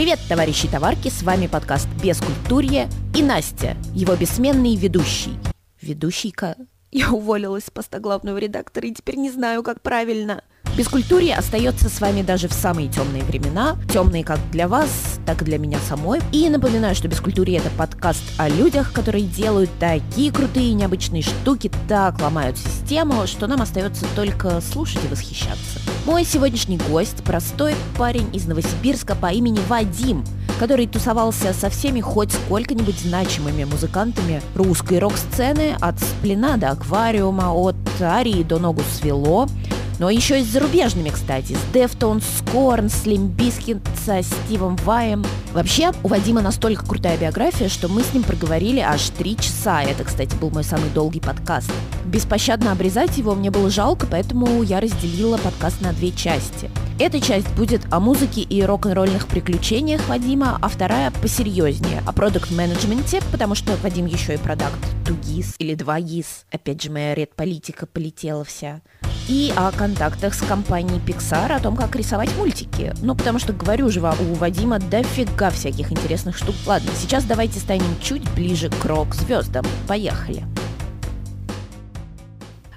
Привет, товарищи товарки, с вами подкаст «Бескультурье» и Настя, его бессменный ведущий. Ведущийка? Я уволилась с поста главного редактора и теперь не знаю, как правильно. Бескультурье остается с вами даже в самые темные времена, темные как для вас, так и для меня самой. И напоминаю, что Бескультурье это подкаст о людях, которые делают такие крутые необычные штуки, так ломают систему, что нам остается только слушать и восхищаться. Мой сегодняшний гость – простой парень из Новосибирска по имени Вадим, который тусовался со всеми хоть сколько-нибудь значимыми музыкантами русской рок-сцены от Сплина до Аквариума, от Арии до Ногу свело, но еще и с зарубежными, кстати, с Deftones, Slim Bizkit, со Стивом Ваем. Вообще, у Вадима настолько крутая биография, что мы с ним проговорили аж три часа. Это, кстати, был мой самый долгий подкаст. Беспощадно обрезать его мне было жалко, поэтому я разделила подкаст на две части. Эта часть будет о музыке и рок-н-ролльных приключениях Вадима, а вторая посерьезнее, о продукт-менеджменте, потому что Вадим еще и продакт Тугис или 2GIS. Опять же, моя редполитика полетела вся и о контактах с компанией Pixar, о том, как рисовать мультики. Ну, потому что, говорю же вам, у Вадима дофига всяких интересных штук. Ладно, сейчас давайте станем чуть ближе к рок-звездам. Поехали.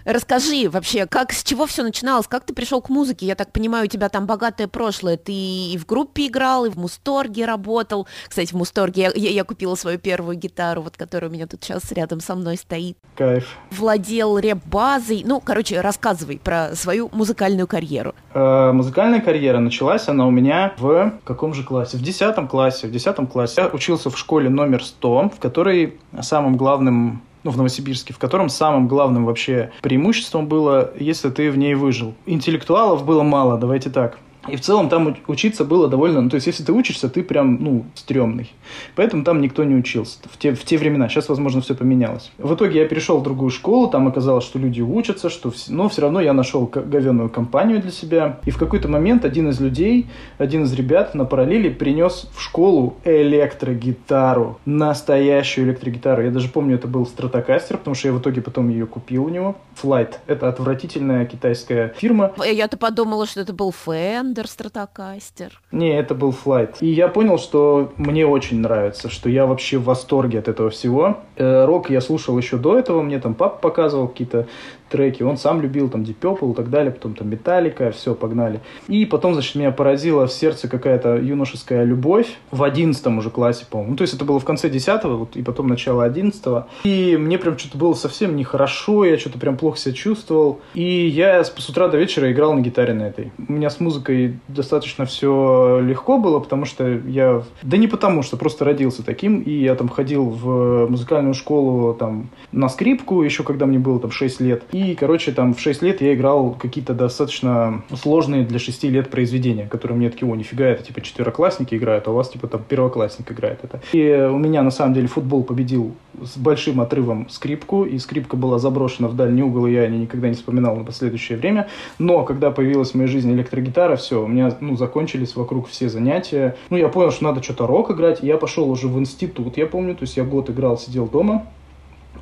Расскажи вообще, как, с чего все начиналось, как ты пришел к музыке? Я так понимаю, у тебя там богатое прошлое. Ты и в группе играл, и в Мусторге работал. Кстати, в Мусторге я, я, я купила свою первую гитару, вот которая у меня тут сейчас рядом со мной стоит. Кайф. Владел реп-базой. Ну, короче, рассказывай про свою музыкальную карьеру. Э, музыкальная карьера началась она у меня в каком же классе? В десятом классе. В десятом классе я учился в школе номер 100, в которой самым главным ну, в Новосибирске, в котором самым главным вообще преимуществом было, если ты в ней выжил. Интеллектуалов было мало, давайте так. И в целом там учиться было довольно... Ну, то есть, если ты учишься, ты прям, ну, стрёмный. Поэтому там никто не учился в те, в те времена. Сейчас, возможно, все поменялось. В итоге я перешел в другую школу, там оказалось, что люди учатся, что... Вс... Но все равно я нашел говенную компанию для себя. И в какой-то момент один из людей, один из ребят на параллели принес в школу электрогитару. Настоящую электрогитару. Я даже помню, это был Стратокастер, потому что я в итоге потом ее купил у него. Flight. Это отвратительная китайская фирма. Я-то подумала, что это был фэн Fender Stratocaster. Не, это был Flight. И я понял, что мне очень нравится, что я вообще в восторге от этого всего. Э, рок я слушал еще до этого, мне там папа показывал какие-то треки. Он сам любил там Deep Purple и так далее, потом там Металлика, все, погнали. И потом, значит, меня поразила в сердце какая-то юношеская любовь в одиннадцатом уже классе, по-моему. Ну, то есть это было в конце десятого, вот, и потом начало одиннадцатого. И мне прям что-то было совсем нехорошо, я что-то прям плохо себя чувствовал. И я с, утра до вечера играл на гитаре на этой. У меня с музыкой достаточно все легко было, потому что я... Да не потому, что просто родился таким, и я там ходил в музыкальную школу там на скрипку, еще когда мне было там 6 лет. И и, короче, там в 6 лет я играл какие-то достаточно сложные для 6 лет произведения, которые мне такие, о, нифига, это типа четвероклассники играют, а у вас типа там первоклассник играет это. И у меня на самом деле футбол победил с большим отрывом скрипку, и скрипка была заброшена в дальний угол, и я о ней никогда не вспоминал на последующее время. Но когда появилась в моей жизни электрогитара, все, у меня, ну, закончились вокруг все занятия. Ну, я понял, что надо что-то рок играть, и я пошел уже в институт, я помню, то есть я год играл, сидел дома,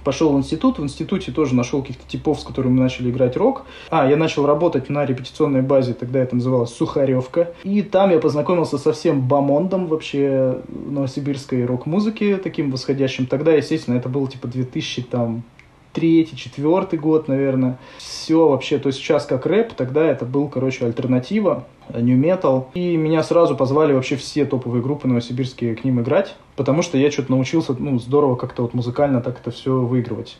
пошел в институт, в институте тоже нашел каких-то типов, с которыми мы начали играть рок. А, я начал работать на репетиционной базе, тогда это называлось Сухаревка. И там я познакомился со всем бомондом вообще новосибирской рок-музыки, таким восходящим. Тогда, естественно, это был типа 2000 там третий, четвертый год, наверное. Все вообще, то есть сейчас как рэп, тогда это был, короче, альтернатива, new metal. И меня сразу позвали вообще все топовые группы новосибирские к ним играть, потому что я что-то научился, ну, здорово как-то вот музыкально так это все выигрывать.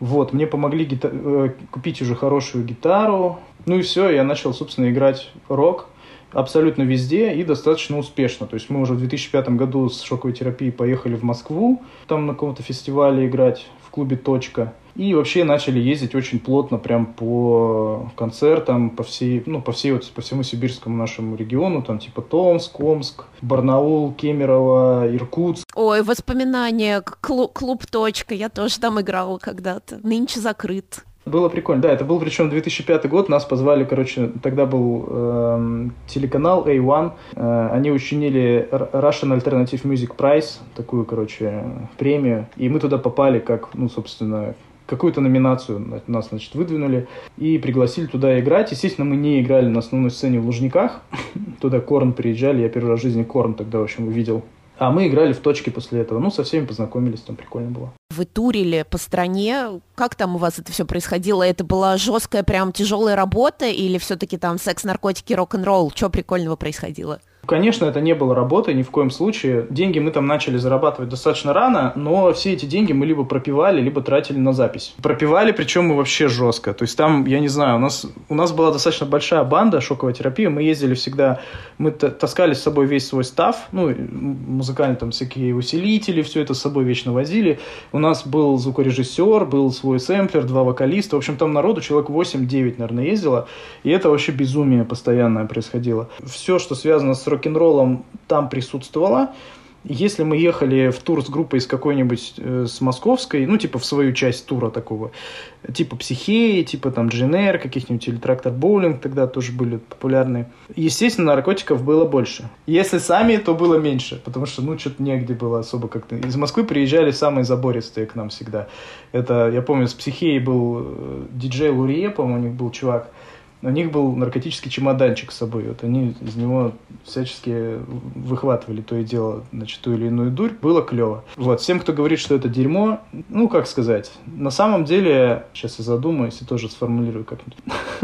Вот, мне помогли гита- э, купить уже хорошую гитару. Ну и все, я начал, собственно, играть рок абсолютно везде и достаточно успешно. То есть мы уже в 2005 году с шоковой терапией поехали в Москву, там на каком-то фестивале играть в клубе «Точка». И вообще начали ездить очень плотно прям по концертам по всей, ну, по всей, вот, по всему сибирскому нашему региону, там типа Томск, Омск, Барнаул, Кемерово, Иркутск. Ой, воспоминания, клуб, клуб «Точка», я тоже там играла когда-то, нынче закрыт. Было прикольно, да, это был причем 2005 год, нас позвали, короче, тогда был э, телеканал A1, э, они учинили Russian Alternative Music Prize, такую, короче, премию, и мы туда попали как, ну, собственно, какую-то номинацию нас, значит, выдвинули и пригласили туда играть. Естественно, мы не играли на основной сцене в Лужниках. Туда Корн приезжали, я первый раз в жизни Корн тогда, в общем, увидел. А мы играли в точке после этого. Ну, со всеми познакомились, там прикольно было. Вы турили по стране. Как там у вас это все происходило? Это была жесткая, прям тяжелая работа или все-таки там секс, наркотики, рок-н-ролл? Что прикольного происходило? Конечно, это не было работой ни в коем случае. Деньги мы там начали зарабатывать достаточно рано, но все эти деньги мы либо пропивали, либо тратили на запись. Пропивали, причем мы вообще жестко. То есть там, я не знаю, у нас, у нас была достаточно большая банда шоковой терапии. Мы ездили всегда, мы таскали с собой весь свой став, ну, музыкальные там всякие усилители, все это с собой вечно возили. У нас был звукорежиссер, был свой сэмплер, два вокалиста. В общем, там народу человек 8-9, наверное, ездило. И это вообще безумие постоянное происходило. Все, что связано с рок-н-роллом там присутствовала. Если мы ехали в тур с группой из какой-нибудь, э, с московской, ну, типа в свою часть тура такого, типа Психеи, типа там GNR, каких-нибудь или Трактор Боулинг тогда тоже были популярны. Естественно, наркотиков было больше. Если сами, то было меньше, потому что, ну, что-то негде было особо как-то. Из Москвы приезжали самые забористые к нам всегда. Это, я помню, с Психеей был э, диджей Лурие, по-моему, у них был чувак, у них был наркотический чемоданчик с собой. Вот они из него всячески выхватывали то и дело, значит, ту или иную дурь. Было клево. Вот, всем, кто говорит, что это дерьмо, ну, как сказать, на самом деле, сейчас я задумаюсь и тоже сформулирую как-нибудь.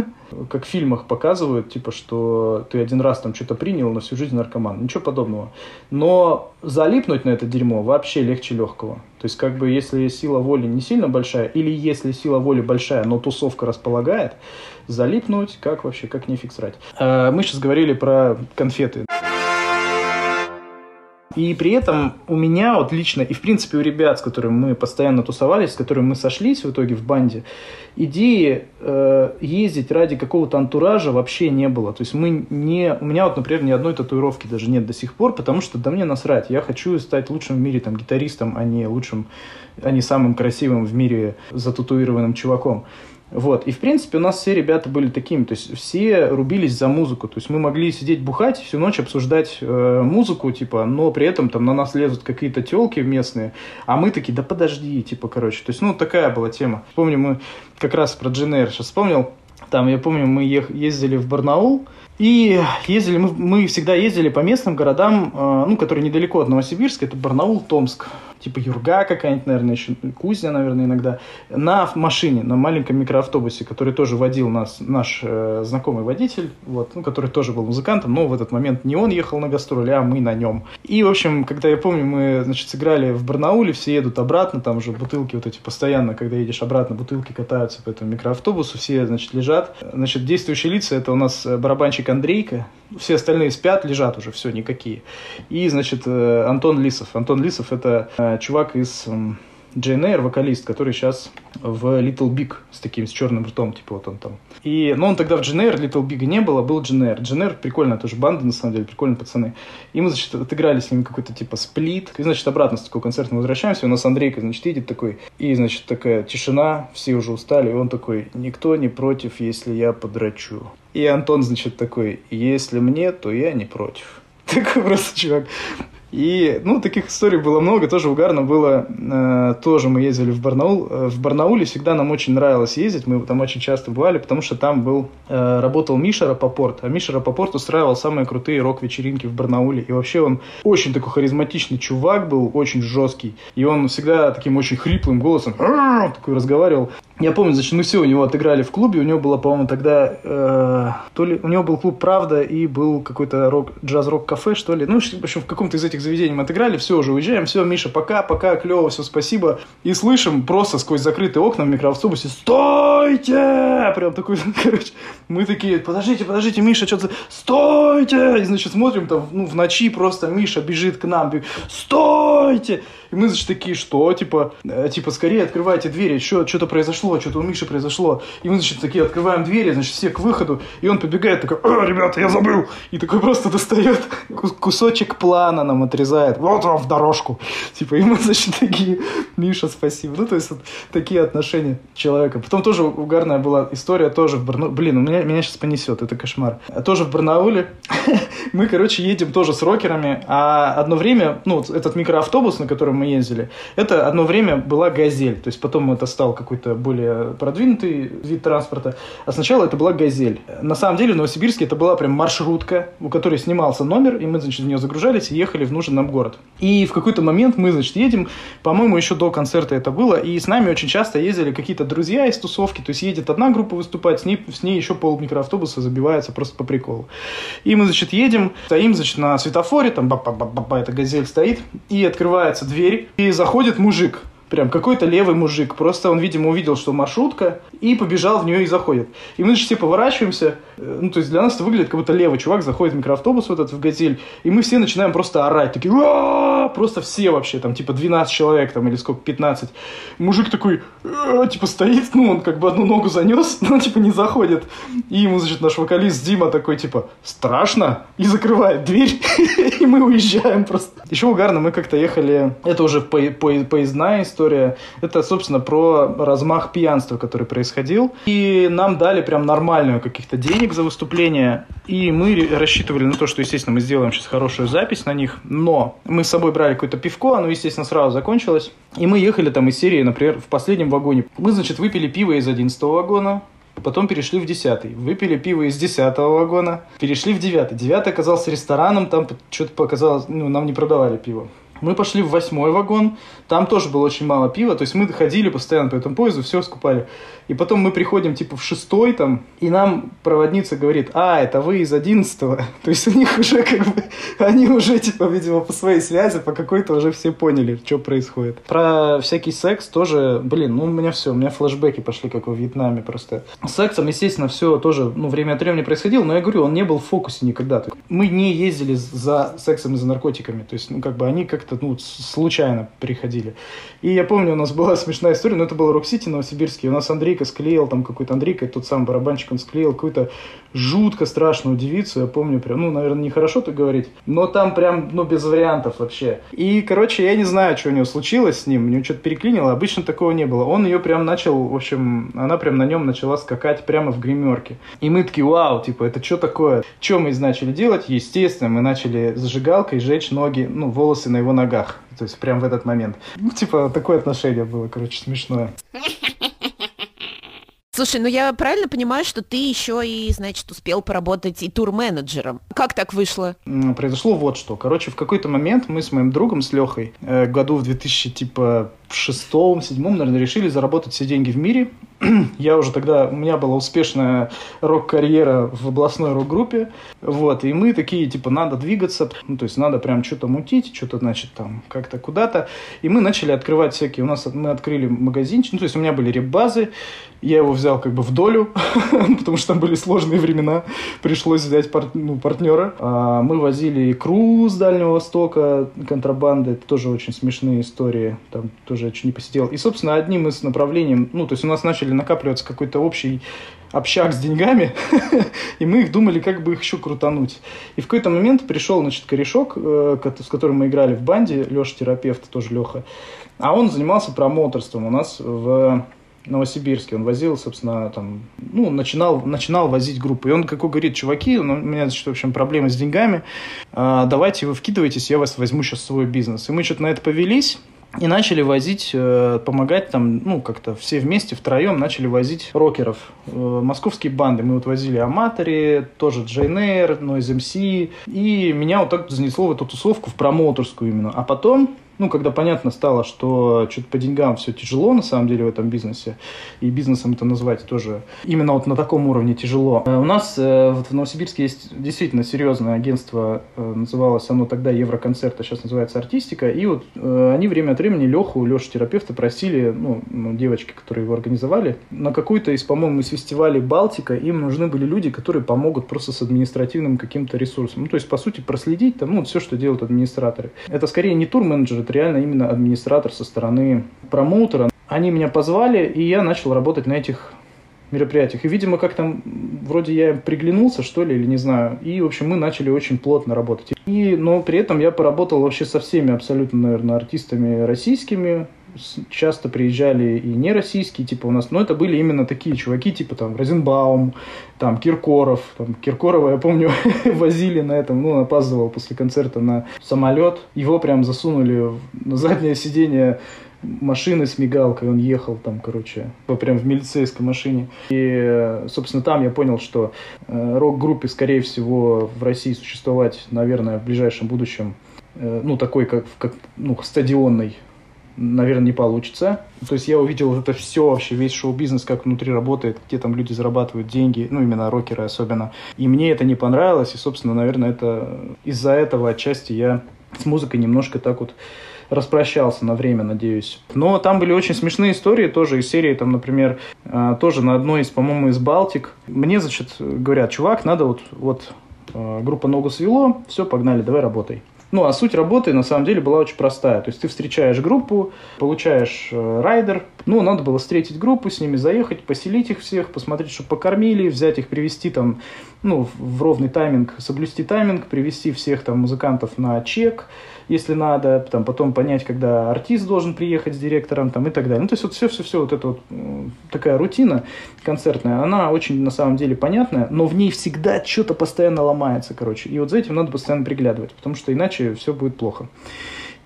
Как в фильмах показывают, типа, что ты один раз там что-то принял, на всю жизнь наркоман. Ничего подобного. Но залипнуть на это дерьмо вообще легче легкого. То есть, как бы, если сила воли не сильно большая, или если сила воли большая, но тусовка располагает, залипнуть, как вообще, как нефиг срать. А, мы сейчас говорили про конфеты. И при этом у меня вот лично, и в принципе у ребят, с которыми мы постоянно тусовались, с которыми мы сошлись в итоге в банде, идеи э, ездить ради какого-то антуража вообще не было. То есть мы не... У меня вот, например, ни одной татуировки даже нет до сих пор, потому что да мне насрать. Я хочу стать лучшим в мире там гитаристом, а не лучшим, а не самым красивым в мире зататуированным чуваком. Вот. И, в принципе, у нас все ребята были такими. То есть, все рубились за музыку. То есть, мы могли сидеть бухать, всю ночь обсуждать э, музыку, типа, но при этом там на нас лезут какие-то телки местные, а мы такие, да подожди, типа, короче. То есть, ну, такая была тема. Помню, мы как раз про Дженер сейчас вспомнил. Там, я помню, мы ездили в Барнаул, и ездили, мы, мы всегда ездили по местным городам, э, ну, которые недалеко от Новосибирска, это Барнаул, Томск типа Юрга какая-нибудь, наверное, еще Кузня, наверное, иногда, на машине, на маленьком микроавтобусе, который тоже водил нас, наш э, знакомый водитель, вот, ну, который тоже был музыкантом, но в этот момент не он ехал на гастроли, а мы на нем. И, в общем, когда я помню, мы, значит, сыграли в Барнауле, все едут обратно, там уже бутылки вот эти постоянно, когда едешь обратно, бутылки катаются по этому микроавтобусу, все, значит, лежат. Значит, действующие лица, это у нас э, барабанщик Андрейка, все остальные спят, лежат уже, все, никакие. И, значит, э, Антон Лисов. Антон Лисов это э, чувак из Джейн Эйр, вокалист, который сейчас в Little Big с таким, с черным ртом, типа вот он там. И, но он тогда в Джейн Эйр, Little Big не было, был Джейн Эйр. Джейн Эйр прикольная тоже банда, на самом деле, прикольные пацаны. И мы, значит, отыграли с ними какой-то типа сплит. И, значит, обратно с такого концерта мы возвращаемся, у нас Андрейка, значит, едет такой, и, значит, такая тишина, все уже устали, и он такой, никто не против, если я подрачу. И Антон, значит, такой, если мне, то я не против. Такой просто чувак. И, ну, таких историй было много, тоже угарно было. Э, тоже мы ездили в Барнаул. Э, в Барнауле всегда нам очень нравилось ездить, мы там очень часто бывали, потому что там был, э, работал Миша Рапопорт, а Миша Рапопорт устраивал самые крутые рок-вечеринки в Барнауле. И вообще он очень такой харизматичный чувак был, очень жесткий. И он всегда таким очень хриплым голосом такой разговаривал. Я помню, значит, мы все у него отыграли в клубе. У него было, по-моему, тогда э, то ли у него был клуб Правда и был какой-то рок, джаз-рок кафе, что ли. Ну, в общем, в каком-то из этих заведений мы отыграли. Все, уже уезжаем. Все, Миша, пока, пока, клево, все, спасибо. И слышим просто сквозь закрытые окна в микроавтобусе «Стойте!» Прям такой, короче, мы такие, подождите, подождите, Миша, что-то... «Стойте!» И, значит, смотрим там, ну, в ночи просто Миша бежит к нам. «Стойте!» И мы, значит, такие, что? Типа, э, типа, скорее открывайте двери, что, что-то произошло, что-то у Миши произошло. И мы, значит, такие открываем двери, значит, все к выходу, и он побегает такой, «Э, ребята, я забыл! И такой просто достает кусочек плана нам отрезает, вот вам в дорожку. Типа, и мы, значит, такие, Миша, спасибо. Ну, то есть, вот такие отношения человека. Потом тоже угарная была история, тоже в Барнауле. Блин, у меня, меня сейчас понесет, это кошмар. Тоже в Барнауле. мы, короче, едем тоже с рокерами, а одно время, ну, этот микроавтобус микроавтобус, на котором мы ездили, это одно время была «Газель». То есть потом это стал какой-то более продвинутый вид транспорта. А сначала это была «Газель». На самом деле в Новосибирске это была прям маршрутка, у которой снимался номер, и мы, значит, в нее загружались и ехали в нужный нам город. И в какой-то момент мы, значит, едем, по-моему, еще до концерта это было, и с нами очень часто ездили какие-то друзья из тусовки, то есть едет одна группа выступать, с ней, с ней еще пол микроавтобуса забивается просто по приколу. И мы, значит, едем, стоим, значит, на светофоре, там, ба ба ба ба эта газель стоит, и открывается дверь, и заходит мужик, прям какой-то левый мужик. Просто он, видимо, увидел, что маршрутка, и побежал в нее и заходит. И мы же все поворачиваемся, э, ну, то есть для нас это выглядит, как будто левый чувак заходит в микроавтобус вот этот, в «Газель», и мы все начинаем просто орать, такие, «Уа!» просто все вообще, там, типа, 12 человек, там, или сколько, 15. Мужик такой, типа, стоит, ну, он как бы одну ногу занес, но, типа, не заходит. И ему, значит, наш вокалист Дима такой, типа, страшно, и закрывает дверь, и мы уезжаем просто. Еще угарно, мы как-то ехали, это уже по по поездная история, это, собственно, про размах пьянства, который происходил. И нам дали прям нормальную каких-то денег за выступление, и мы рассчитывали на то, что, естественно, мы сделаем сейчас хорошую запись на них, но мы с собой брали какое-то пивко, оно, естественно, сразу закончилось, и мы ехали там из серии, например, в последнем вагоне. Мы, значит, выпили пиво из 11 вагона, Потом перешли в десятый. Выпили пиво из десятого вагона. Перешли в девятый. Девятый оказался рестораном. Там что-то показалось... Ну, нам не продавали пиво. Мы пошли в восьмой вагон, там тоже было очень мало пива, то есть мы ходили постоянно по этому поезду, все скупали. И потом мы приходим типа в шестой там, и нам проводница говорит, а, это вы из одиннадцатого. То есть у них уже как бы, они уже типа, видимо, по своей связи, по какой-то уже все поняли, что происходит. Про всякий секс тоже, блин, ну у меня все, у меня флешбеки пошли, как во Вьетнаме просто. С сексом, естественно, все тоже, ну, время от времени происходило, но я говорю, он не был в фокусе никогда. Мы не ездили за сексом и за наркотиками, то есть, ну, как бы они как-то, ну, случайно приходили. И я помню, у нас была смешная история, но это был Рок-Сити Новосибирский, у нас Андрей Андрейка склеил, там какой-то Андрейка, тот самый барабанщик, он склеил какую-то жутко страшную девицу, я помню, прям, ну, наверное, нехорошо так говорить, но там прям, ну, без вариантов вообще. И, короче, я не знаю, что у него случилось с ним, у него что-то переклинило, обычно такого не было. Он ее прям начал, в общем, она прям на нем начала скакать прямо в гримерке. И мы такие, вау, типа, это что такое? Что мы начали делать? Естественно, мы начали зажигалкой жечь ноги, ну, волосы на его ногах. То есть прям в этот момент. Ну, типа, такое отношение было, короче, смешное. Слушай, ну я правильно понимаю, что ты еще и, значит, успел поработать и тур-менеджером. Как так вышло? Произошло вот что. Короче, в какой-то момент мы с моим другом, с Лехой, э, году в 2000, типа, шестом, седьмом, наверное, решили заработать все деньги в мире. Я уже тогда, у меня была успешная рок-карьера в областной рок-группе, вот, и мы такие, типа, надо двигаться, ну, то есть надо прям что-то мутить, что-то, значит, там, как-то куда-то, и мы начали открывать всякие, у нас, мы открыли магазинчик, ну, то есть у меня были реп-базы, я его взял как бы в долю, потому что там были сложные времена, пришлось взять пар, ну, партнера. А мы возили икру с Дальнего Востока, контрабанды, это тоже очень смешные истории, там тоже я чуть не посидел. И, собственно, одним из направлений, ну, то есть у нас начали накапливаться какой-то общий общак с деньгами, и мы их думали, как бы их еще крутануть. И в какой-то момент пришел, значит, корешок, э, с которым мы играли в банде, Леша терапевт, тоже Леха, а он занимался промоутерством у нас в Новосибирске, он возил, собственно, там, ну, начинал, начинал возить группу. И он какой говорит, чуваки, ну, у меня, значит, в общем, проблемы с деньгами, а, давайте вы вкидывайтесь, я вас возьму сейчас в свой бизнес. И мы что-то на это повелись, и начали возить, э, помогать там, ну, как-то все вместе, втроем начали возить рокеров. Э, московские банды. Мы вот возили Аматори, тоже JNR, Noise MC. И меня вот так занесло в эту тусовку, в промоутерскую именно. А потом ну, когда понятно стало, что что-то по деньгам все тяжело на самом деле в этом бизнесе, и бизнесом это назвать тоже именно вот на таком уровне тяжело. Э, у нас э, вот в Новосибирске есть действительно серьезное агентство, э, называлось оно тогда Евроконцерт, а сейчас называется Артистика, и вот они время от времени Леху, Лешу терапевта просили, ну, ну, девочки, которые его организовали, на какой-то из, по-моему, из фестивалей Балтика им нужны были люди, которые помогут просто с административным каким-то ресурсом. Ну, то есть, по сути, проследить там, ну, все, что делают администраторы. Это скорее не тур-менеджеры, это реально именно администратор со стороны промоутера. Они меня позвали, и я начал работать на этих мероприятиях. И, видимо, как там, вроде я приглянулся, что ли, или не знаю. И, в общем, мы начали очень плотно работать. И, но при этом я поработал вообще со всеми абсолютно, наверное, артистами российскими, часто приезжали и не российские, типа у нас, но это были именно такие чуваки, типа там Розенбаум, там Киркоров, там Киркорова, я помню, возили на этом, ну, опаздывал после концерта на самолет, его прям засунули на заднее сиденье машины с мигалкой, он ехал там, короче, прям в милицейской машине. И, собственно, там я понял, что э, рок-группе, скорее всего, в России существовать, наверное, в ближайшем будущем, э, ну, такой, как, как ну, стадионный наверное, не получится. То есть я увидел это все вообще, весь шоу-бизнес, как внутри работает, где там люди зарабатывают деньги, ну, именно рокеры особенно. И мне это не понравилось, и, собственно, наверное, это из-за этого отчасти я с музыкой немножко так вот распрощался на время, надеюсь. Но там были очень смешные истории тоже из серии, там, например, э, тоже на одной из, по-моему, из Балтик. Мне, значит, говорят, чувак, надо вот, вот э, группа ногу свело, все, погнали, давай работай. Ну, а суть работы на самом деле была очень простая. То есть ты встречаешь группу, получаешь э, райдер. Ну, надо было встретить группу, с ними заехать, поселить их всех, посмотреть, чтобы покормили, взять их, привести там, ну, в ровный тайминг, соблюсти тайминг, привести всех там музыкантов на чек, если надо, там, потом понять, когда артист должен приехать с директором там, и так далее. Ну, то есть вот все-все-все, вот эта вот такая рутина концертная, она очень на самом деле понятная, но в ней всегда что-то постоянно ломается, короче. И вот за этим надо постоянно приглядывать, потому что иначе все будет плохо.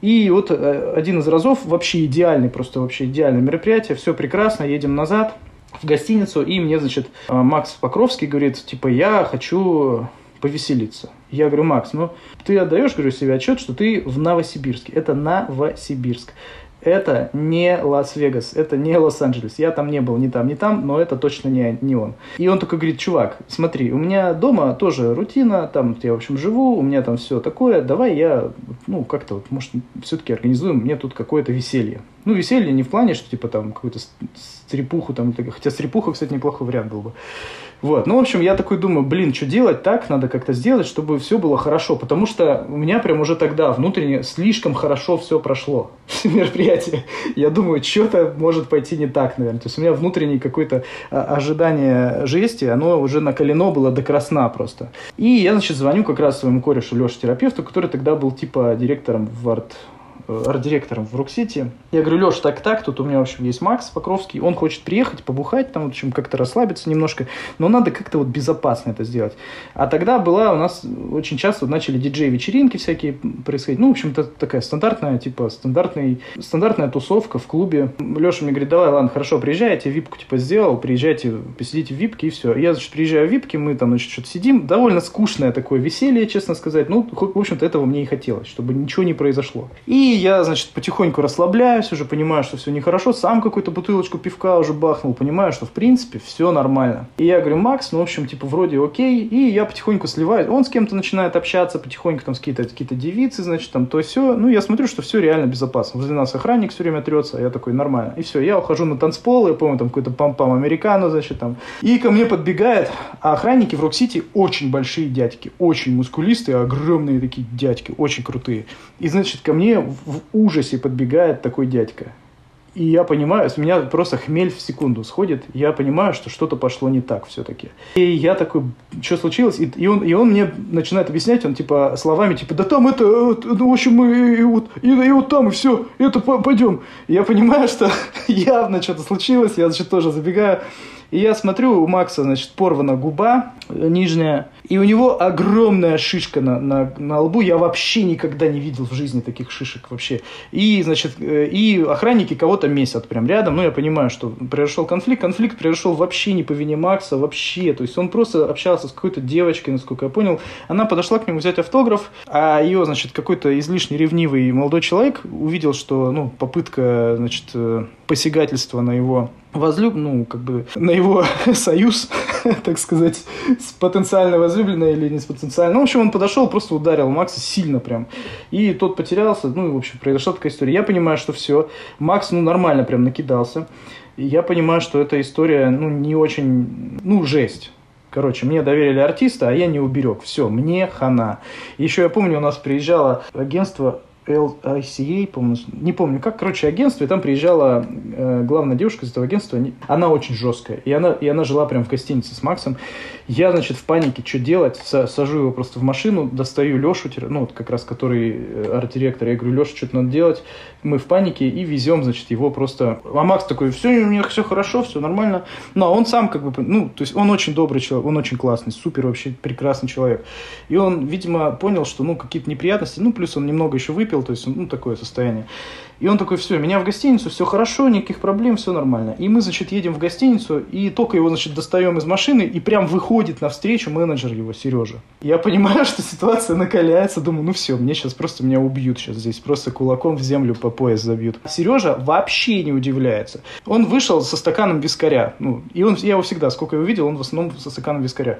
И вот э, один из разов, вообще идеальный, просто вообще идеальное мероприятие, все прекрасно, едем назад в гостиницу, и мне, значит, э, Макс Покровский говорит, типа, я хочу повеселиться. Я говорю, Макс, ну ты отдаешь, говорю, себе отчет, что ты в Новосибирске. Это Новосибирск. Это не Лас-Вегас, это не Лос-Анджелес. Я там не был ни там, ни там, но это точно не, не он. И он такой говорит, чувак, смотри, у меня дома тоже рутина, там я, в общем, живу, у меня там все такое, давай я, ну, как-то вот, может, все-таки организуем мне тут какое-то веселье. Ну, веселье не в плане, что типа там какую-то стрепуху, там, хотя стрепуха, кстати, неплохой вариант был бы. Вот. Ну, в общем, я такой думаю, блин, что делать так, надо как-то сделать, чтобы все было хорошо. Потому что у меня прям уже тогда внутренне слишком хорошо все прошло, мероприятие. Я думаю, что-то может пойти не так, наверное. То есть у меня внутреннее какое-то а, ожидание жести, оно уже накалено было до красна просто. И я, значит, звоню как раз своему корешу Леше-терапевту, который тогда был типа директором в арт арт-директором в Rock City. Я говорю, Леш, так-так, тут у меня, в общем, есть Макс Покровский, он хочет приехать, побухать, там, в общем, как-то расслабиться немножко, но надо как-то вот безопасно это сделать. А тогда была у нас очень часто начали диджей-вечеринки всякие происходить, ну, в общем-то, такая стандартная, типа, стандартный, стандартная тусовка в клубе. Леша мне говорит, давай, ладно, хорошо, приезжайте, випку, типа, сделал, приезжайте, посидите в випке, и все. Я, значит, приезжаю в випке, мы там, значит, что-то сидим, довольно скучное такое веселье, честно сказать, ну, в общем-то, этого мне и хотелось, чтобы ничего не произошло. И я, значит, потихоньку расслабляюсь, уже понимаю, что все нехорошо, сам какую-то бутылочку пивка уже бахнул, понимаю, что, в принципе, все нормально. И я говорю, Макс, ну, в общем, типа, вроде окей, и я потихоньку сливаюсь. Он с кем-то начинает общаться, потихоньку там с какие-то какие девицы, значит, там то все. Ну, я смотрю, что все реально безопасно. Возле нас охранник все время трется, а я такой, нормально. И все, я ухожу на танцпол, я помню, там какой-то пам-пам американо, значит, там. И ко мне подбегает, а охранники в Рок-Сити очень большие дядьки, очень мускулистые, огромные такие дядьки, очень крутые. И, значит, ко мне в ужасе подбегает такой дядька. И я понимаю, с меня просто хмель в секунду сходит. Я понимаю, что что-то пошло не так все-таки. И я такой, что случилось? И, и, он, и он мне начинает объяснять, он типа словами, типа, да там это, ну, в общем, мы и вот, и, и вот там, и все, это пойдем. И я понимаю, что явно что-то случилось, я, значит, тоже забегаю. И я смотрю, у Макса, значит, порвана губа нижняя, и у него огромная шишка на, на, на лбу. Я вообще никогда не видел в жизни таких шишек вообще. И, значит, э, и охранники кого-то месят прям рядом. Ну, я понимаю, что произошел конфликт. Конфликт произошел вообще не по вине Макса, вообще. То есть он просто общался с какой-то девочкой, насколько я понял. Она подошла к нему взять автограф, а ее, значит, какой-то излишне ревнивый молодой человек увидел, что, ну, попытка, значит, посягательства на его возлюб, ну, как бы, на его союз, так сказать, с потенциально возлюбленной или не с потенциально. Ну, в общем, он подошел, просто ударил Макса сильно прям. И тот потерялся, ну, и, в общем, произошла такая история. Я понимаю, что все. Макс, ну, нормально прям накидался. Я понимаю, что эта история, ну, не очень, ну, жесть. Короче, мне доверили артиста, а я не уберег. Все, мне хана. Еще я помню, у нас приезжало агентство LICA, по-моему, не помню как, короче, агентство, и там приезжала э, главная девушка из этого агентства, она очень жесткая, и она, и она жила прям в гостинице с Максом. Я, значит, в панике, что делать, сажу его просто в машину, достаю Лешу, ну, вот как раз который э, арт-директор, я говорю, Леша, что-то надо делать, мы в панике и везем, значит, его просто... А Макс такой, все, у меня все хорошо, все нормально. Но ну, а он сам как бы, ну, то есть он очень добрый человек, он очень классный, супер вообще прекрасный человек. И он, видимо, понял, что, ну, какие-то неприятности, ну, плюс он немного еще выпил, то есть, ну, такое состояние. И он такой, все, меня в гостиницу, все хорошо, никаких проблем, все нормально. И мы, значит, едем в гостиницу, и только его, значит, достаем из машины, и прям выходит навстречу менеджер его, Сережа. Я понимаю, что ситуация накаляется, думаю, ну все, мне сейчас просто меня убьют сейчас здесь, просто кулаком в землю по пояс забьют. Сережа вообще не удивляется. Он вышел со стаканом вискаря, ну, и он, я его всегда, сколько его видел, он в основном со стаканом вискаря.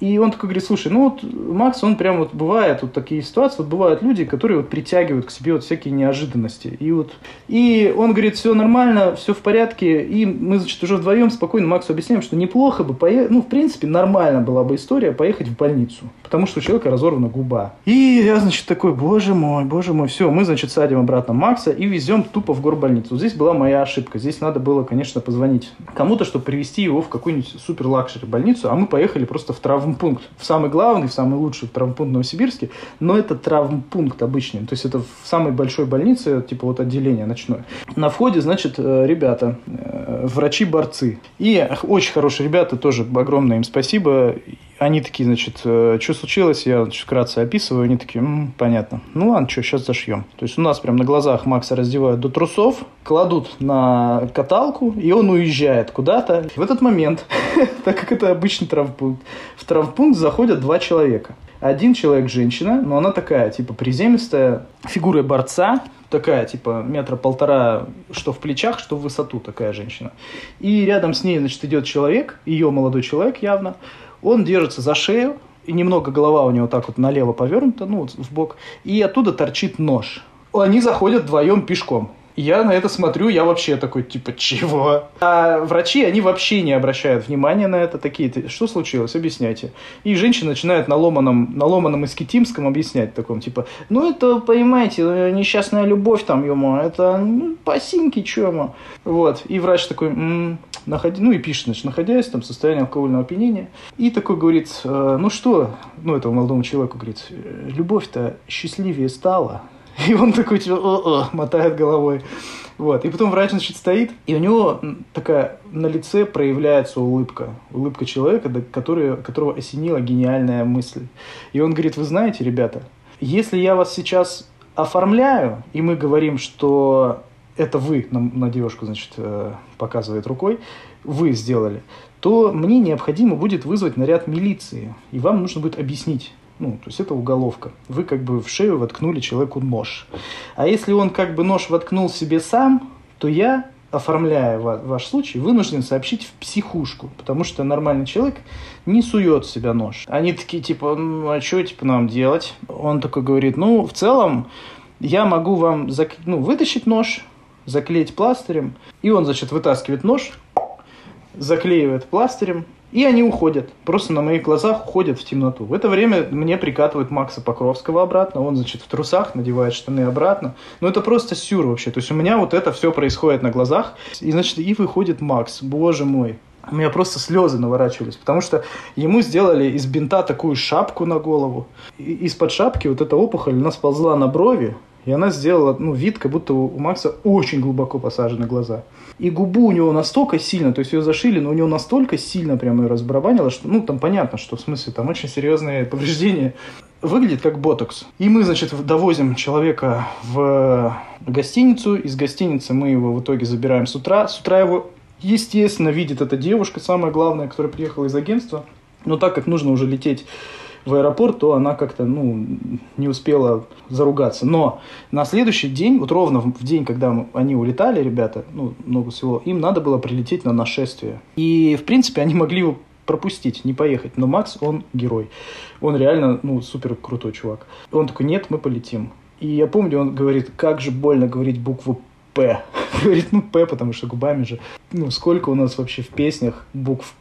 И он такой говорит, слушай, ну вот Макс, он прям вот бывает, вот такие ситуации, вот бывают люди, которые вот притягивают к себе вот всякие неожиданности. И вот, и он говорит, все нормально, все в порядке, и мы, значит, уже вдвоем спокойно Максу объясняем, что неплохо бы поехать, ну, в принципе, нормально была бы история поехать в больницу, потому что у человека разорвана губа. И я, значит, такой, боже мой, боже мой, все, мы, значит, садим обратно Макса и везем тупо в горбольницу. Здесь была моя ошибка, здесь надо было, конечно, позвонить кому-то, чтобы привезти его в какую-нибудь супер luxury больницу, а мы поехали просто в травмпункт, в самый главный, в самый лучший травмпункт в Новосибирске, но это травмпункт обычный, то есть это в самой большой больнице, типа вот отделение ночное. На входе, значит, э, ребята, э, врачи-борцы. И очень хорошие ребята, тоже огромное им спасибо. Они такие, значит, э, что случилось, я значит, вкратце описываю, они такие, М, понятно. Ну ладно, что, сейчас зашьем. То есть у нас прям на глазах Макса раздевают до трусов, кладут на каталку, и он уезжает куда-то. В этот момент, так как это обычный травмпункт, в травмпункт заходят два человека. Один человек женщина, но она такая, типа, приземистая, фигура борца, такая, типа, метра полтора, что в плечах, что в высоту такая женщина. И рядом с ней, значит, идет человек, ее молодой человек явно, он держится за шею, и немного голова у него так вот налево повернута, ну, вот в бок, и оттуда торчит нож. Они заходят вдвоем пешком. Я на это смотрю, я вообще такой, типа, чего? А врачи, они вообще не обращают внимания на это. Такие, что случилось? Объясняйте. И женщина начинает на ломаном, на ломаном искитимском объяснять таком, типа, ну это, понимаете, несчастная любовь там, ему, это ну, пасинки, чё. Вот. И врач такой, м-м, находи, ну и пишет, значит, находясь там в состоянии алкогольного опьянения. И такой говорит, э, ну что, ну этому молодому человеку говорит, любовь-то счастливее стала. И он такой, типа, О -о", мотает головой. Вот. И потом врач, значит, стоит, и у него такая на лице проявляется улыбка. Улыбка человека, который, которого осенила гениальная мысль. И он говорит, вы знаете, ребята, если я вас сейчас оформляю, и мы говорим, что это вы, на, на девушку, значит, э, показывает рукой, вы сделали, то мне необходимо будет вызвать наряд милиции, и вам нужно будет объяснить, ну, то есть это уголовка. Вы как бы в шею воткнули человеку нож. А если он как бы нож воткнул себе сам, то я, оформляя ваш случай, вынужден сообщить в психушку, потому что нормальный человек не сует в себя нож. Они такие, типа, ну, а что, типа, нам делать? Он такой говорит, ну, в целом, я могу вам зак... ну, вытащить нож, заклеить пластырем, и он, значит, вытаскивает нож, заклеивает пластырем, и они уходят. Просто на моих глазах уходят в темноту. В это время мне прикатывают Макса Покровского обратно. Он, значит, в трусах надевает штаны обратно. Ну, это просто сюр вообще. То есть у меня вот это все происходит на глазах. И, значит, и выходит Макс. Боже мой. У меня просто слезы наворачивались, потому что ему сделали из бинта такую шапку на голову. И из-под шапки вот эта опухоль, она сползла на брови, и она сделала ну, вид, как будто у Макса очень глубоко посажены глаза. И губу у него настолько сильно, то есть ее зашили, но у него настолько сильно прямо ее разбарабанило, что, ну, там понятно, что в смысле там очень серьезные повреждения. Выглядит как ботокс. И мы, значит, довозим человека в гостиницу. Из гостиницы мы его в итоге забираем с утра. С утра его, естественно, видит эта девушка, самая главная, которая приехала из агентства. Но так как нужно уже лететь в аэропорт, то она как-то ну, не успела заругаться. Но на следующий день, вот ровно в день, когда они улетали, ребята, ну, много всего, им надо было прилететь на нашествие. И, в принципе, они могли его пропустить, не поехать. Но Макс, он герой. Он реально, ну, супер крутой чувак. Он такой, нет, мы полетим. И я помню, он говорит, как же больно говорить букву П. Говорит, ну, П, потому что губами же. Ну, сколько у нас вообще в песнях букв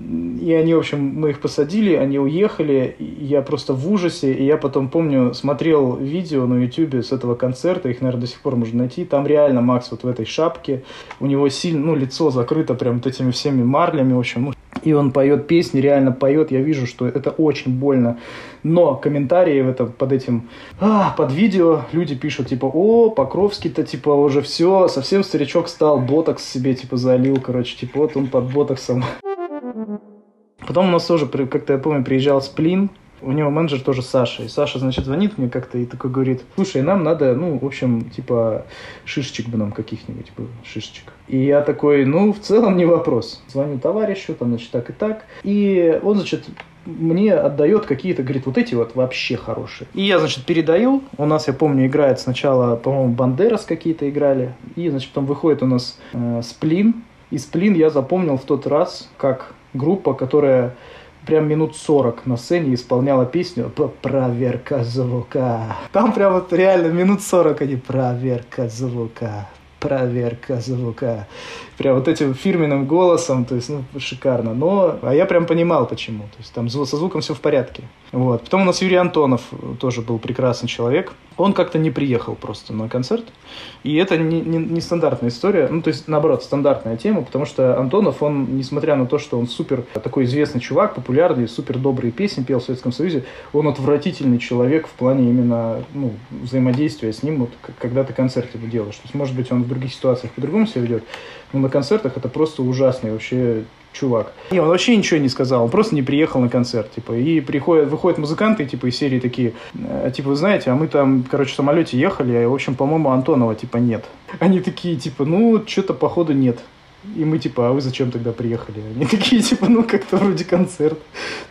И они, в общем, мы их посадили, они уехали, я просто в ужасе, и я потом, помню, смотрел видео на ютюбе с этого концерта, их, наверное, до сих пор можно найти, там реально Макс вот в этой шапке, у него сильно, ну, лицо закрыто прям вот этими всеми марлями, в общем, ну, и он поет песни, реально поет, я вижу, что это очень больно. Но комментарии в этом, под этим, а, под видео люди пишут, типа, о, Покровский-то, типа, уже все, совсем старичок стал, ботокс себе, типа, залил, короче, типа, вот он под ботоксом. Потом у нас тоже, как-то я помню, приезжал Сплин, у него менеджер тоже Саша. И Саша, значит, звонит мне как-то и такой говорит, слушай, нам надо, ну, в общем, типа, шишечек бы нам каких-нибудь бы, шишечек. И я такой, ну, в целом не вопрос. Звоню товарищу, там, значит, так и так. И он, значит, мне отдает какие-то, говорит, вот эти вот вообще хорошие. И я, значит, передаю. У нас, я помню, играет сначала, по-моему, Бандерас какие-то играли. И, значит, потом выходит у нас э, Сплин. И Сплин я запомнил в тот раз как группа, которая прям минут 40 на сцене исполняла песню «Проверка звука». Там прям вот реально минут 40 они «Проверка звука, проверка звука». Прям вот этим фирменным голосом, то есть, ну, шикарно. Но, а я прям понимал, почему. То есть, там со звуком все в порядке. Вот. Потом у нас Юрий Антонов тоже был прекрасный человек. Он как-то не приехал просто на концерт. И это не, не, не история. Ну, то есть, наоборот, стандартная тема, потому что Антонов, он, несмотря на то, что он супер такой известный чувак, популярный, супер добрые песни пел в Советском Союзе, он отвратительный человек в плане именно ну, взаимодействия с ним, вот, когда ты концерт его делаешь. То есть, может быть, он в других ситуациях по-другому себя ведет, но на концертах это просто ужасный вообще чувак. И он вообще ничего не сказал, он просто не приехал на концерт, типа, и приходят, выходят музыканты, типа, из серии такие, э, типа, вы знаете, а мы там, короче, в самолете ехали, а, в общем, по-моему, Антонова, типа, нет. Они такие, типа, ну, что-то, походу, нет. И мы типа, а вы зачем тогда приехали? Они такие, типа, ну как-то вроде концерт.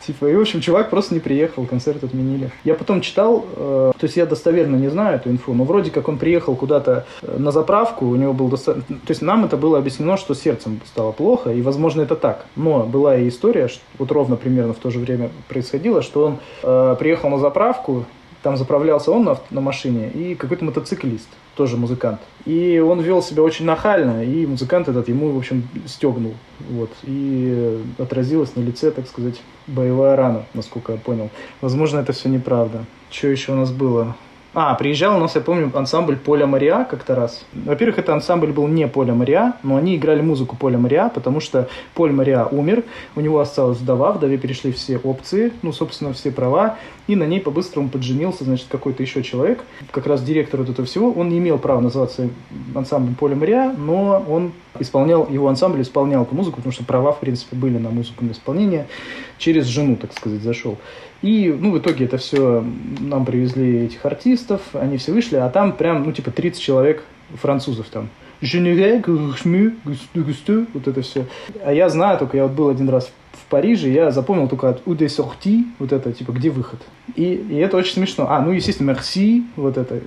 Типа, и в общем, чувак просто не приехал, концерт отменили. Я потом читал, э, то есть я достоверно не знаю эту инфу, но вроде как он приехал куда-то э, на заправку, у него был достаточно... То есть нам это было объяснено, что сердцем стало плохо, и возможно это так. Но была и история, что вот ровно примерно в то же время происходило, что он э, приехал на заправку, там заправлялся он на, на машине и какой-то мотоциклист, тоже музыкант. И он вел себя очень нахально, и музыкант этот ему, в общем, стегнул. Вот. И отразилась на лице, так сказать, боевая рана, насколько я понял. Возможно, это все неправда. Что еще у нас было? А, приезжал у нас, я помню, ансамбль Поля Мариа как-то раз. Во-первых, это ансамбль был не Поля Мариа, но они играли музыку Поля Мариа, потому что Поль Мариа умер, у него осталась вдова, вдове перешли все опции, ну, собственно, все права, и на ней по-быстрому подженился, значит, какой-то еще человек, как раз директор вот этого всего. Он не имел права называться ансамблем Поля Мариа, но он исполнял, его ансамбль исполнял эту музыку, потому что права, в принципе, были на музыку на исполнение, через жену, так сказать, зашел. И, ну, в итоге это все, нам привезли этих артистов, они все вышли, а там прям, ну, типа 30 человек французов там. Женевек, вот это все. А я знаю, только я вот был один раз в Париже, я запомнил только от «Où sorti», вот это, типа, где выход. И, и это очень смешно. А, ну, естественно, «Merci», вот это.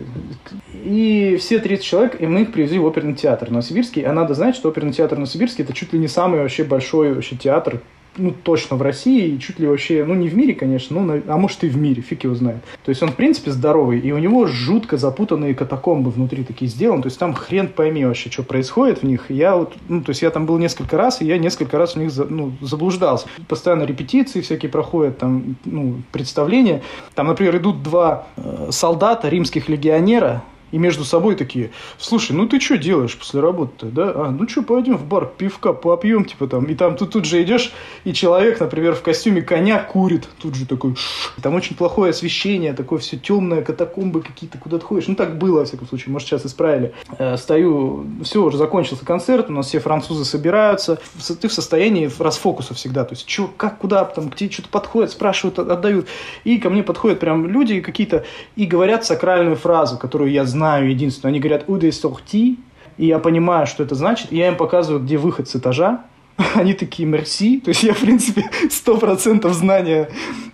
И все 30 человек, и мы их привезли в оперный театр Новосибирский. А надо знать, что оперный театр Новосибирский – это чуть ли не самый вообще большой вообще театр ну, точно в России, и чуть ли вообще, ну, не в мире, конечно, ну, а может и в мире, фиг его знает. То есть он, в принципе, здоровый, и у него жутко запутанные катакомбы внутри такие сделаны, то есть там хрен пойми вообще, что происходит в них. Я вот, ну, то есть я там был несколько раз, и я несколько раз в них, ну, заблуждался. Постоянно репетиции всякие проходят, там, ну, представления. Там, например, идут два э, солдата, римских легионера, и между собой такие, слушай, ну ты что делаешь после работы-то, да? А, ну что, пойдем в бар, пивка попьем, типа там. И там ты тут же идешь, и человек, например, в костюме коня курит. Тут же такой, там очень плохое освещение, такое все темное, катакомбы какие-то, куда ты ходишь. Ну так было, во всяком случае, может сейчас исправили. Э, стою, все, уже закончился концерт, у нас все французы собираются. Ты в состоянии расфокуса всегда. То есть, что, как, куда, там, тебе что-то подходят, спрашивают, отдают. И ко мне подходят прям люди какие-то и говорят сакральную фразу, которую я знаю знаю единственное. Они говорят «Уде сорти», и я понимаю, что это значит, и я им показываю, где выход с этажа. Они такие «мерси». То есть я, в принципе, сто процентов знания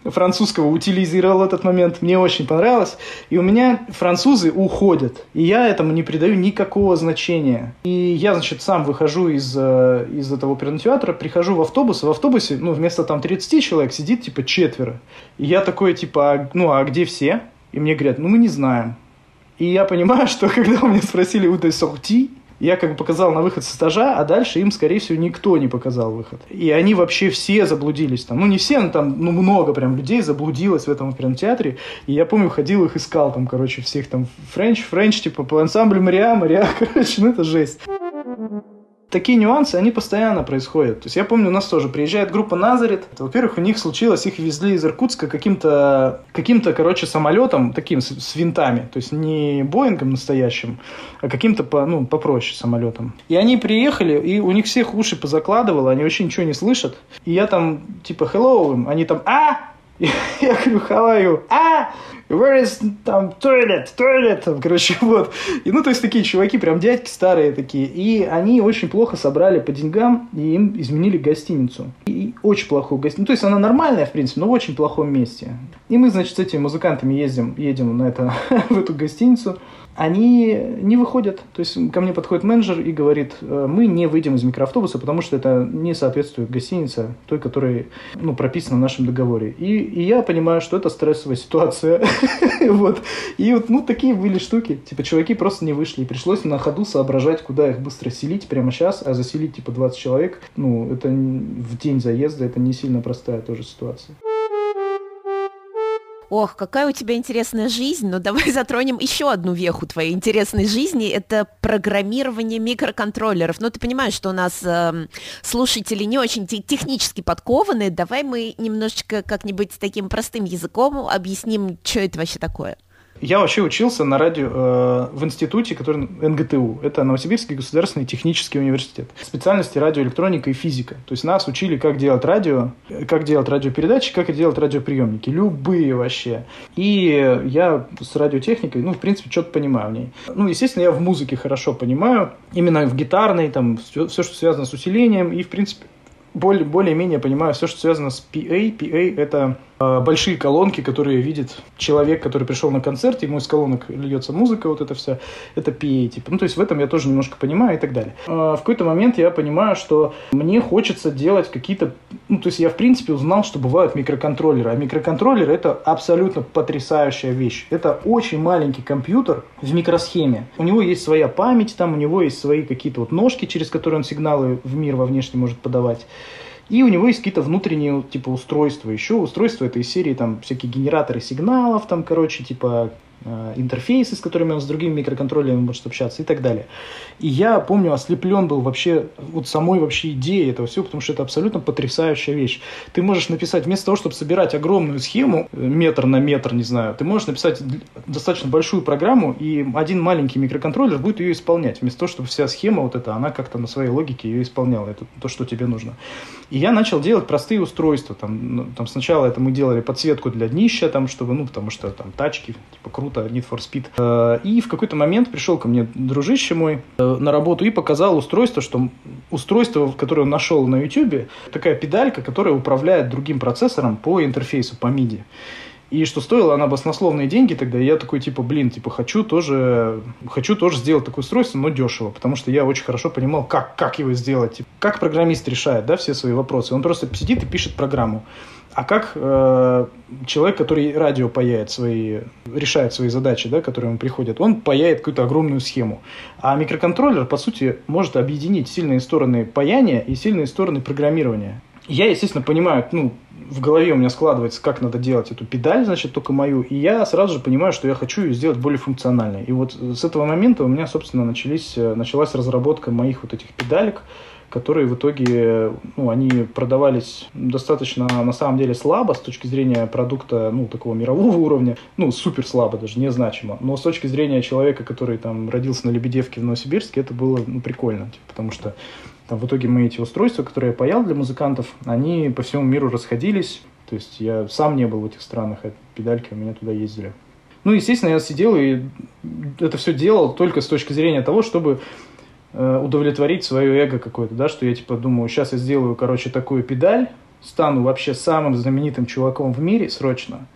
французского утилизировал этот момент. Мне очень понравилось. И у меня французы уходят. И я этому не придаю никакого значения. И я, значит, сам выхожу из, э, из этого оперного театра, прихожу в автобус, в автобусе, ну, вместо там 30 человек сидит, типа, четверо. И я такой, типа, «А, ну, а где все? И мне говорят, ну, мы не знаем. И я понимаю, что когда у меня спросили «Où de sortie?», Я как бы показал на выход с этажа, а дальше им, скорее всего, никто не показал выход. И они вообще все заблудились там. Ну, не все, но там ну, много прям людей заблудилось в этом прям театре. И я помню, ходил их искал там, короче, всех там French, French, типа по ансамблю Мариа, Мариа, короче, ну это жесть такие нюансы, они постоянно происходят. То есть я помню, у нас тоже приезжает группа Назарет. Во-первых, у них случилось, их везли из Иркутска каким-то, каким-то, короче, самолетом, таким с, с винтами. То есть не Боингом настоящим, а каким-то, по, ну, попроще самолетом. И они приехали, и у них всех уши позакладывало, они вообще ничего не слышат. И я там, типа, hello, они там, а! Я говорю, how? А! Where is там toilet? Toilet? Там, короче, вот. И, ну, то есть такие чуваки, прям дядьки старые такие. И они очень плохо собрали по деньгам, и им изменили гостиницу. И очень плохую гостиницу. Ну, то есть она нормальная, в принципе, но в очень плохом месте. И мы, значит, с этими музыкантами ездим, едем на это, в эту гостиницу они не выходят. То есть ко мне подходит менеджер и говорит, «Э, мы не выйдем из микроавтобуса, потому что это не соответствует гостинице, той, которая ну, прописана в нашем договоре. И, и я понимаю, что это стрессовая ситуация. вот. И вот ну, такие были штуки. Типа чуваки просто не вышли. И пришлось на ходу соображать, куда их быстро селить прямо сейчас, а заселить типа 20 человек, ну, это в день заезда, это не сильно простая тоже ситуация. Ох, какая у тебя интересная жизнь, но давай затронем еще одну веху твоей интересной жизни, это программирование микроконтроллеров. Ну, ты понимаешь, что у нас э, слушатели не очень технически подкованные, давай мы немножечко как-нибудь таким простым языком объясним, что это вообще такое. Я вообще учился на радио э, в институте, который НГТУ. Это Новосибирский государственный технический университет. Специальности радиоэлектроника и физика. То есть нас учили, как делать радио, как делать радиопередачи, как делать радиоприемники. Любые вообще. И я с радиотехникой, ну, в принципе, что-то понимаю в ней. Ну, естественно, я в музыке хорошо понимаю. Именно в гитарной, там, все, все что связано с усилением. И, в принципе, более, более-менее понимаю все, что связано с PA. PA – это большие колонки, которые видит человек, который пришел на концерт, ему из колонок льется музыка, вот это все. Это PA, типа. Ну, то есть в этом я тоже немножко понимаю и так далее. Э, в какой-то момент я понимаю, что мне хочется делать какие-то... Ну, то есть я, в принципе, узнал, что бывают микроконтроллеры. А микроконтроллер – это абсолютно потрясающая вещь. Это очень маленький компьютер в микросхеме. У него есть своя память, там у него есть свои какие-то вот ножки, через которые он сигналы в мир во внешний может подавать. И у него есть какие-то внутренние типа устройства. Еще устройства этой серии, там всякие генераторы сигналов, там, короче, типа Э, интерфейсы, с которыми он с другими микроконтроллерами может общаться и так далее. И я помню, ослеплен был вообще вот самой вообще идеей этого всего, потому что это абсолютно потрясающая вещь. Ты можешь написать, вместо того, чтобы собирать огромную схему, э, метр на метр, не знаю, ты можешь написать достаточно большую программу, и один маленький микроконтроллер будет ее исполнять, вместо того, чтобы вся схема вот эта, она как-то на своей логике ее исполняла, это то, что тебе нужно. И я начал делать простые устройства, там, ну, там сначала это мы делали подсветку для днища, там, чтобы, ну, потому что там тачки, типа, круто Need for Speed. Э, и в какой-то момент пришел ко мне дружище мой э, на работу и показал устройство, что устройство, которое он нашел на YouTube, такая педалька, которая управляет другим процессором по интерфейсу, по MIDI. И что стоило она баснословные деньги тогда, я такой, типа, блин, типа, хочу тоже, хочу тоже сделать такое устройство, но дешево, потому что я очень хорошо понимал, как, как его сделать, типа, как программист решает, да, все свои вопросы. Он просто сидит и пишет программу. А как э, человек, который радио паяет свои, решает свои задачи, да, которые ему приходят, он паяет какую-то огромную схему. А микроконтроллер, по сути, может объединить сильные стороны паяния и сильные стороны программирования. Я, естественно, понимаю, ну, в голове у меня складывается, как надо делать эту педаль, значит, только мою, и я сразу же понимаю, что я хочу ее сделать более функциональной. И вот с этого момента у меня, собственно, начались, э, началась разработка моих вот этих педалек, которые в итоге, ну, они продавались достаточно, на самом деле, слабо с точки зрения продукта, ну, такого мирового уровня, ну, супер слабо даже, незначимо. Но с точки зрения человека, который там родился на Лебедевке в Новосибирске, это было, ну, прикольно, типа, потому что там в итоге мы эти устройства, которые я паял для музыкантов, они по всему миру расходились, то есть я сам не был в этих странах, а педальки у меня туда ездили. Ну, естественно, я сидел и это все делал только с точки зрения того, чтобы Э, удовлетворить свое эго какое-то, да, что я типа думаю, сейчас я сделаю, короче, такую педаль, стану вообще самым знаменитым чуваком в мире срочно,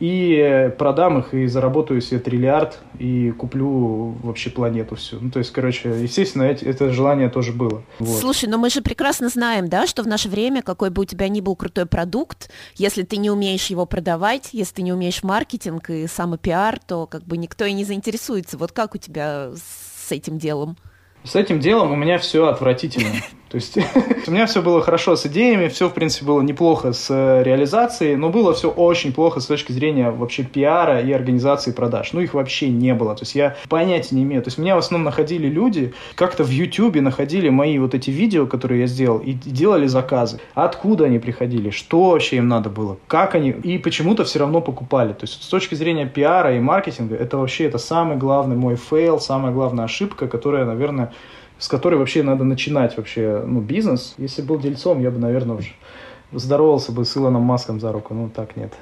и продам их, и заработаю себе триллиард, и куплю вообще планету всю. Ну, то есть, короче, естественно, это желание тоже было. Вот. Слушай, но мы же прекрасно знаем, да, что в наше время, какой бы у тебя ни был крутой продукт, если ты не умеешь его продавать, если ты не умеешь маркетинг и самопиар, то как бы никто и не заинтересуется. Вот как у тебя с этим делом? С этим делом у меня все отвратительно. То есть у меня все было хорошо с идеями, все, в принципе, было неплохо с э, реализацией, но было все очень плохо с точки зрения вообще пиара и организации продаж. Ну, их вообще не было. То есть я понятия не имею. То есть меня в основном находили люди, как-то в YouTube находили мои вот эти видео, которые я сделал, и делали заказы. Откуда они приходили, что вообще им надо было, как они, и почему-то все равно покупали. То есть с точки зрения пиара и маркетинга, это вообще это самый главный мой fail, самая главная ошибка, которая, наверное, с которой вообще надо начинать вообще ну, бизнес. Если был дельцом, я бы, наверное, уже здоровался бы с Илоном Маском за руку. Ну, так нет.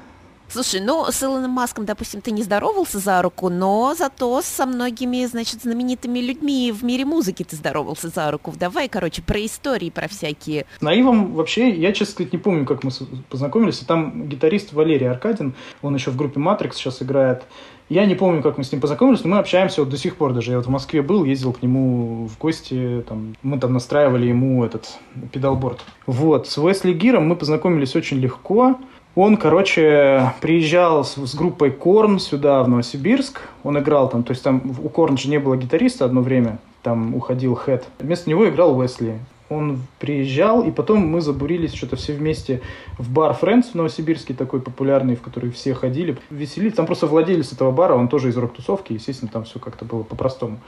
Слушай, ну, с Илоном Маском, допустим, ты не здоровался за руку, но зато со многими, значит, знаменитыми людьми в мире музыки ты здоровался за руку. Давай, короче, про истории, про всякие. С Наивом вообще, я, честно сказать, не помню, как мы познакомились. Там гитарист Валерий Аркадин, он еще в группе Matrix сейчас играет. Я не помню, как мы с ним познакомились, но мы общаемся вот до сих пор даже. Я вот в Москве был, ездил к нему в гости, там, мы там настраивали ему этот педалборд. Вот, с Уэсли Гиром мы познакомились очень легко. Он, короче, приезжал с, с группой Корн сюда, в Новосибирск. Он играл там, то есть там у Корн же не было гитариста одно время, там уходил Хэт. Вместо него играл Уэсли он приезжал, и потом мы забурились что-то все вместе в бар Friends в Новосибирске, такой популярный, в который все ходили, веселились. Там просто владелец этого бара, он тоже из рок-тусовки, естественно, там все как-то было по-простому.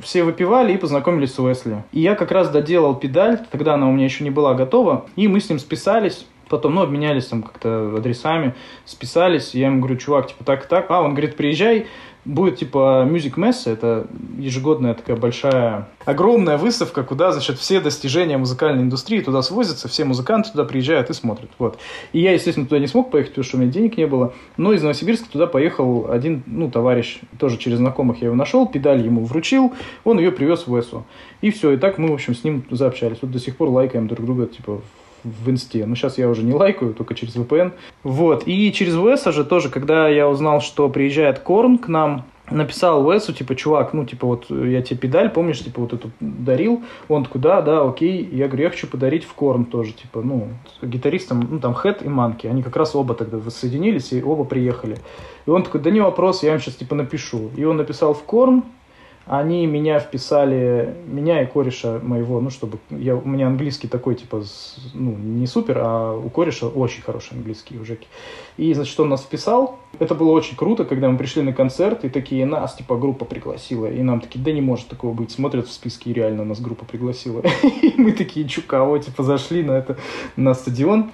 Все выпивали и познакомились с Уэсли. И я как раз доделал педаль, тогда она у меня еще не была готова, и мы с ним списались, Потом, ну, обменялись там как-то адресами, списались. Я ему говорю, чувак, типа так и так. А, он говорит, приезжай, будет типа Music Mess, это ежегодная такая большая, огромная выставка, куда, значит, все достижения музыкальной индустрии туда свозятся, все музыканты туда приезжают и смотрят, вот. И я, естественно, туда не смог поехать, потому что у меня денег не было, но из Новосибирска туда поехал один, ну, товарищ, тоже через знакомых я его нашел, педаль ему вручил, он ее привез в ЭСУ. И все, и так мы, в общем, с ним заобщались. Вот до сих пор лайкаем друг друга, типа, в инсте. Но сейчас я уже не лайкаю, только через VPN. Вот. И через VS же тоже, когда я узнал, что приезжает Корн к нам, написал Уэсу, типа, чувак, ну, типа, вот я тебе педаль, помнишь, типа, вот эту дарил? Он такой, да, да, окей. Я говорю, я хочу подарить в Корн тоже, типа, ну, гитаристам, ну, там, Хэт и Манки. Они как раз оба тогда воссоединились и оба приехали. И он такой, да не вопрос, я им сейчас, типа, напишу. И он написал в Корн, они меня вписали, меня и кореша моего, ну, чтобы, я, у меня английский такой, типа, ну, не супер, а у кореша очень хороший английский у. И, значит, он нас вписал. Это было очень круто, когда мы пришли на концерт, и такие, нас, типа, группа пригласила. И нам такие, да не может такого быть. Смотрят в списке, и реально нас группа пригласила. И мы такие, чукаво, типа, зашли на это, на стадион.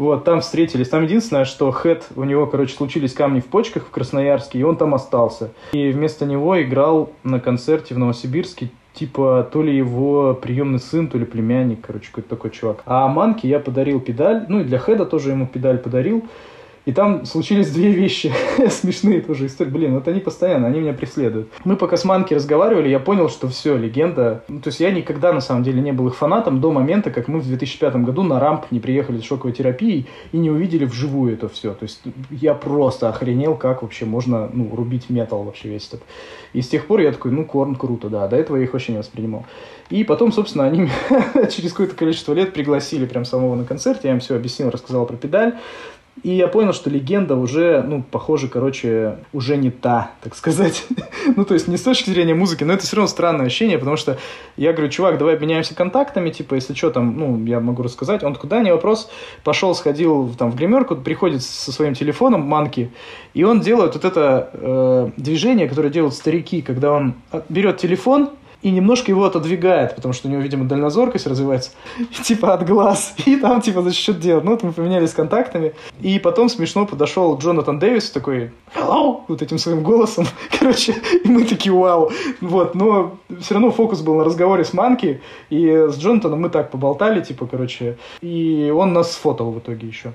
Вот, там встретились. Там единственное, что Хэт, у него, короче, случились камни в почках в Красноярске, и он там остался. И вместо него играл на концерте в Новосибирске типа то ли его приемный сын, то ли племянник, короче, какой-то такой чувак. А Манке я подарил педаль, ну и для Хеда тоже ему педаль подарил. И там случились две вещи смешные тоже истории. Блин, вот они постоянно, они меня преследуют. Мы пока с Манки разговаривали, я понял, что все, легенда. Ну, то есть я никогда на самом деле не был их фанатом до момента, как мы в 2005 году на рамп не приехали с шоковой терапией и не увидели вживую это все. То есть я просто охренел, как вообще можно ну, рубить металл вообще весь этот. И с тех пор я такой, ну, Корн круто, да. До этого я их вообще не воспринимал. И потом, собственно, они через какое-то количество лет пригласили прям самого на концерт. Я им все объяснил, рассказал про педаль. И я понял, что легенда уже, ну, похоже, короче, уже не та, так сказать. ну, то есть не с точки зрения музыки, но это все равно странное ощущение, потому что я говорю, чувак, давай обменяемся контактами, типа, если что там, ну, я могу рассказать. Он такой, да, не вопрос. Пошел, сходил там в гримерку, приходит со своим телефоном, манки, и он делает вот это э, движение, которое делают старики, когда он берет телефон, и немножко его отодвигает, потому что у него, видимо, дальнозоркость развивается, типа от глаз, и там, типа, за счет делать. Ну, вот мы поменялись контактами, и потом смешно подошел Джонатан Дэвис такой, hello, вот этим своим голосом, короче, и мы такие, вау, вот, но все равно фокус был на разговоре с Манки, и с Джонатаном мы так поболтали, типа, короче, и он нас сфотал в итоге еще.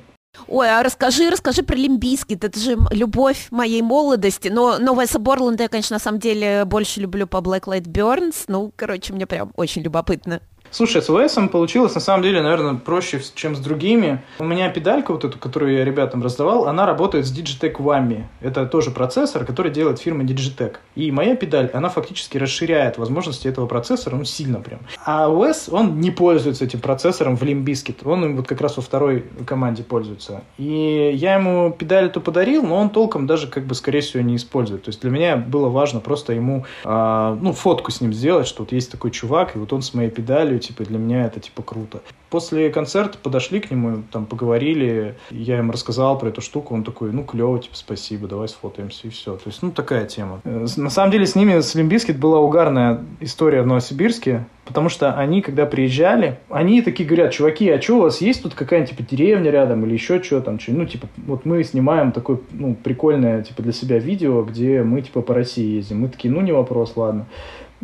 Ой, а расскажи, расскажи про Лимбийский, это же любовь моей молодости, но, но Веса Борланда я, конечно, на самом деле больше люблю по Black Light Burns, ну, короче, мне прям очень любопытно. Слушай, с ОСом получилось на самом деле, наверное, проще, чем с другими. У меня педалька вот эту, которую я ребятам раздавал, она работает с Digitec Whammy. Это тоже процессор, который делает фирма Digitec. И моя педаль, она фактически расширяет возможности этого процессора, ну, сильно прям. А Wes, он не пользуется этим процессором в Limp Bizkit. Он им вот как раз во второй команде пользуется. И я ему педаль эту подарил, но он толком даже, как бы, скорее всего, не использует. То есть для меня было важно просто ему, э, ну, фотку с ним сделать, что вот есть такой чувак, и вот он с моей педалью, типа, для меня это, типа, круто. После концерта подошли к нему, там, поговорили, я им рассказал про эту штуку, он такой, ну, клево, типа, спасибо, давай сфотаемся, и все. То есть, ну, такая тема. Э, на самом деле, с ними, с Limp Bizkit была угарная история в Новосибирске, потому что они, когда приезжали, они такие говорят, чуваки, а что у вас есть тут какая-нибудь, типа, деревня рядом или еще что там, что, ну, типа, вот мы снимаем такое, ну, прикольное, типа, для себя видео, где мы, типа, по России ездим. Мы такие, ну, не вопрос, ладно.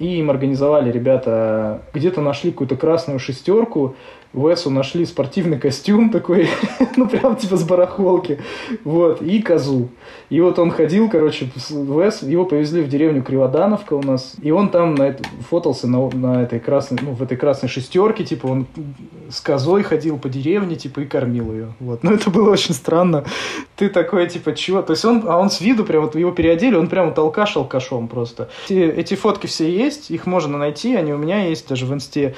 И им организовали ребята, где-то нашли какую-то красную шестерку, в Эсу нашли спортивный костюм такой, ну прям типа с барахолки, вот, и козу. И вот он ходил, короче, в Эс, его повезли в деревню Криводановка у нас, и он там на это, фотался на, на этой красной, ну в этой красной шестерке, типа он с козой ходил по деревне, типа и кормил ее, вот. Ну это было очень странно. Ты такой, типа, чего? То есть он, а он с виду прям вот его переодели, он прям вот алкаш алкашом просто. Эти, эти фотки все есть, их можно найти, они у меня есть даже в инсте.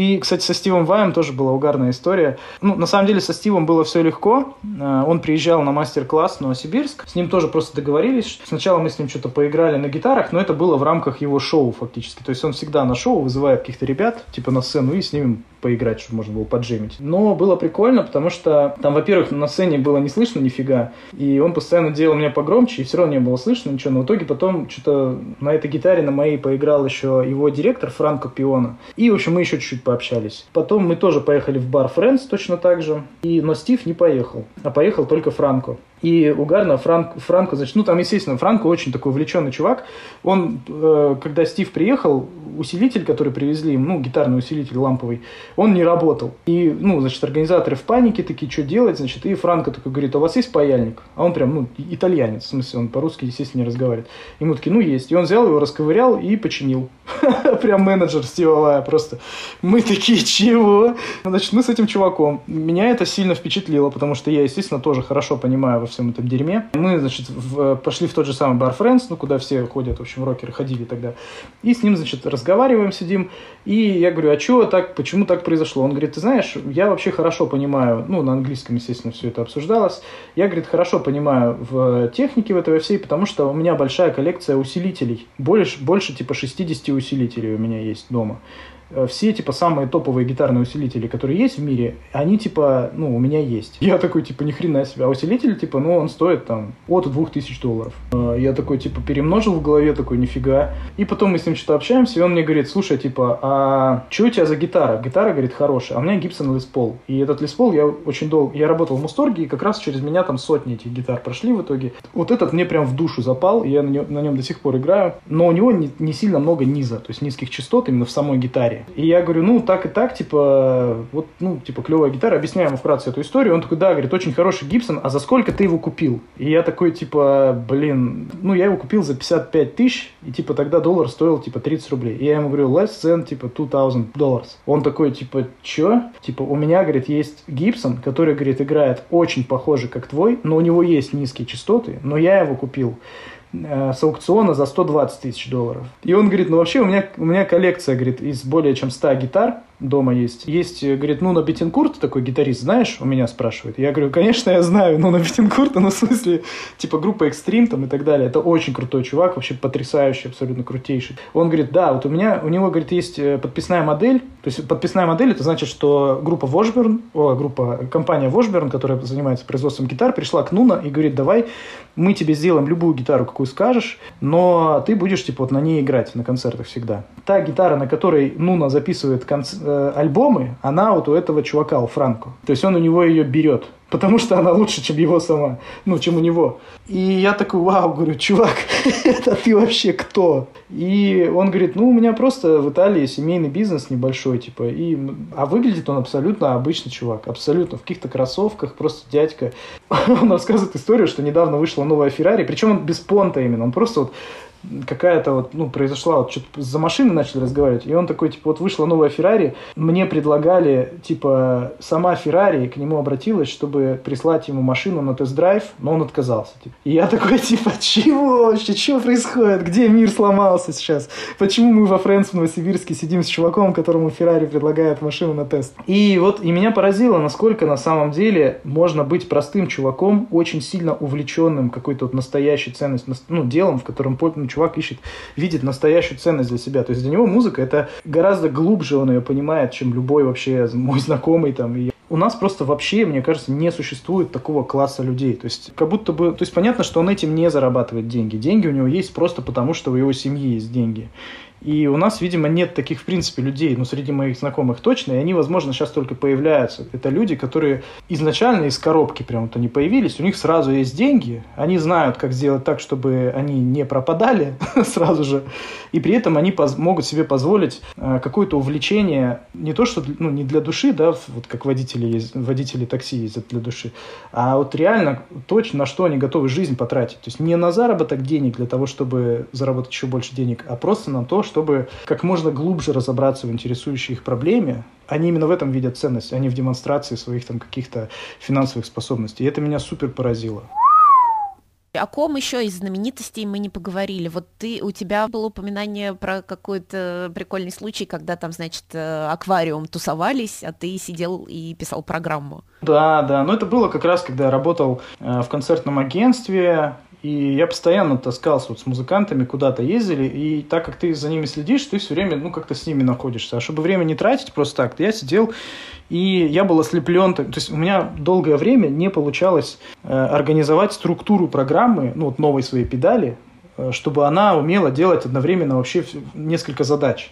И, кстати, со Стивом Ваем тоже была угарная история. Ну, на самом деле, со Стивом было все легко. Э, он приезжал на мастер-класс в Новосибирск. С ним тоже просто договорились. Сначала мы с ним что-то поиграли на гитарах, но это было в рамках его шоу фактически. То есть он всегда на шоу вызывает каких-то ребят, типа на сцену, и с ними поиграть, чтобы можно было поджимить. Но было прикольно, потому что там, во-первых, на сцене было не слышно нифига, и он постоянно делал меня погромче, и все равно не было слышно ничего. Но в итоге потом что-то на этой гитаре на моей поиграл еще его директор Франко Пиона. И, в общем, мы еще чуть-чуть пообщались. Потом мы тоже поехали в бар Friends точно так же, и, но Стив не поехал, а поехал только Франко. И угарно Франк, Франко, значит, ну там, естественно, Франко очень такой увлеченный чувак. Он, э, когда Стив приехал, усилитель, который привезли им, ну, гитарный усилитель ламповый, он не работал. И, ну, значит, организаторы в панике такие, что делать, значит, и Франко такой говорит, а у вас есть паяльник? А он прям, ну, итальянец, в смысле, он по-русски, естественно, не разговаривает. Ему такие, ну, есть. И он взял его, расковырял и починил. Прям менеджер Стива просто. Мы такие, чего? Значит, мы с этим чуваком. Меня это сильно впечатлило, потому что я, естественно, тоже хорошо понимаю всем этом дерьме. Мы, значит, в, пошли в тот же самый бар Friends, ну, куда все ходят, в общем, рокеры ходили тогда. И с ним, значит, разговариваем, сидим. И я говорю, а что так, почему так произошло? Он говорит, ты знаешь, я вообще хорошо понимаю, ну, на английском, естественно, все это обсуждалось. Я, говорит, хорошо понимаю в технике в этой всей, потому что у меня большая коллекция усилителей. Больше, больше типа 60 усилителей у меня есть дома. Э, все, типа, самые топовые гитарные усилители, которые есть в мире, они, типа, ну, у меня есть. Я такой, типа, ни хрена себе. А усилитель, типа, ну, он стоит, там, от 2000 долларов. Э, я такой, типа, перемножил в голове, такой, нифига. И потом мы с ним что-то общаемся, и он мне говорит, слушай, типа, а что у тебя за гитара? Гитара, говорит, хорошая. А у меня Гибсон Лес Пол. И этот Лес Пол я очень долго... Я работал в Мусторге, и как раз через меня там сотни этих гитар прошли в итоге. Вот этот мне прям в душу запал, и я на нем, на нем до сих пор играю. Но у него не, не сильно много низа, то есть низких частот именно в самой гитаре. И я говорю, ну, так и так, типа, вот, ну, типа, клевая гитара, объясняю ему вкратце эту историю. Он такой, да, говорит, очень хороший Гибсон, а за сколько ты его купил? И я такой, типа, блин, ну, я его купил за 55 тысяч, и, типа, тогда доллар стоил, типа, 30 рублей. И я ему говорю, less than, типа, 2000 долларов. Он такой, типа, чё? Типа, у меня, говорит, есть Гибсон, который, говорит, играет очень похоже, как твой, но у него есть низкие частоты, но я его купил Э, с аукциона за 120 тысяч долларов. И он говорит, ну вообще у меня, у меня коллекция, говорит, из более чем 100 гитар, дома есть. Есть, э, говорит, ну, на Бетенкурт, такой гитарист, знаешь, у меня спрашивает. Я говорю, конечно, я знаю, ну, на Бетенкурта, ну, в смысле, типа, группа Extreme там и так далее. Это очень крутой чувак, вообще потрясающий, абсолютно крутейший. Он говорит, да, вот у меня, у него, говорит, есть э, подписная модель. То есть подписная модель, это значит, что группа Washburn, о, группа, компания Washburn, которая занимается производством гитар, пришла к Нуна и говорит, давай мы тебе сделаем любую гитару, какую скажешь, но ты будешь, типа, вот на ней играть на концертах всегда. Та гитара, на которой Нуна записывает конц... Э, альбомы, она вот у этого чувака, у Франко. То есть он у него ее берет потому что она лучше, чем его сама, ну, чем у него. И я такой, вау, говорю, чувак, это ты вообще кто? И он говорит, ну, у меня просто в Италии семейный бизнес небольшой, типа, и... а выглядит он абсолютно обычный чувак, абсолютно, в каких-то кроссовках, просто дядька. Он рассказывает историю, что недавно вышла новая Феррари, причем он без понта именно, он просто вот какая-то вот, ну, произошла, вот что-то за машиной начали разговаривать, и он такой, типа, вот вышла новая Феррари, мне предлагали, типа, сама Феррари к нему обратилась, чтобы прислать ему машину на тест-драйв, но он отказался. Типа. И я такой, типа, чего вообще, что происходит, где мир сломался сейчас, почему мы во Фрэнс в Новосибирске сидим с чуваком, которому Феррари предлагает машину на тест. И вот, и меня поразило, насколько на самом деле можно быть простым чуваком, очень сильно увлеченным какой-то вот настоящей ценностью, ну, делом, в котором ну, чувак ищет, видит настоящую ценность для себя. То есть для него музыка это гораздо глубже он ее понимает, чем любой вообще мой знакомый там. И у нас просто вообще, мне кажется, не существует такого класса людей. То есть, как будто бы, то есть понятно, что он этим не зарабатывает деньги. Деньги у него есть просто потому, что у его семьи есть деньги. И у нас, видимо, нет таких, в принципе, людей, ну, среди моих знакомых точно, и они, возможно, сейчас только появляются. Это люди, которые изначально из коробки прям вот они появились, у них сразу есть деньги, они знают, как сделать так, чтобы они не пропадали сразу же, и при этом они могут себе позволить э, какое-то увлечение, не то, что, ну, не для души, да, вот как водители, водители такси ездят для души, а вот реально то, на что они готовы жизнь потратить. То есть не на заработок денег для того, чтобы заработать еще больше денег, а просто на то, чтобы как можно глубже разобраться в интересующей их проблеме. Они именно в этом видят ценность, а не в демонстрации своих там каких-то финансовых способностей. И это меня супер поразило. О ком еще из знаменитостей мы не поговорили? Вот ты, у тебя было упоминание про какой-то прикольный случай, когда там, значит, э, аквариум тусовались, а ты сидел и писал программу. Да, да, но это было как раз, когда я работал э, в концертном агентстве, и я постоянно таскался вот с музыкантами, куда-то ездили, и так как ты за ними следишь, ты все время, ну, как-то с ними находишься. А чтобы время не тратить просто так, я сидел, и я был ослеплен. То есть у меня долгое время не получалось э, организовать структуру программы, ну, вот новой своей педали, э, чтобы она умела делать одновременно вообще несколько задач.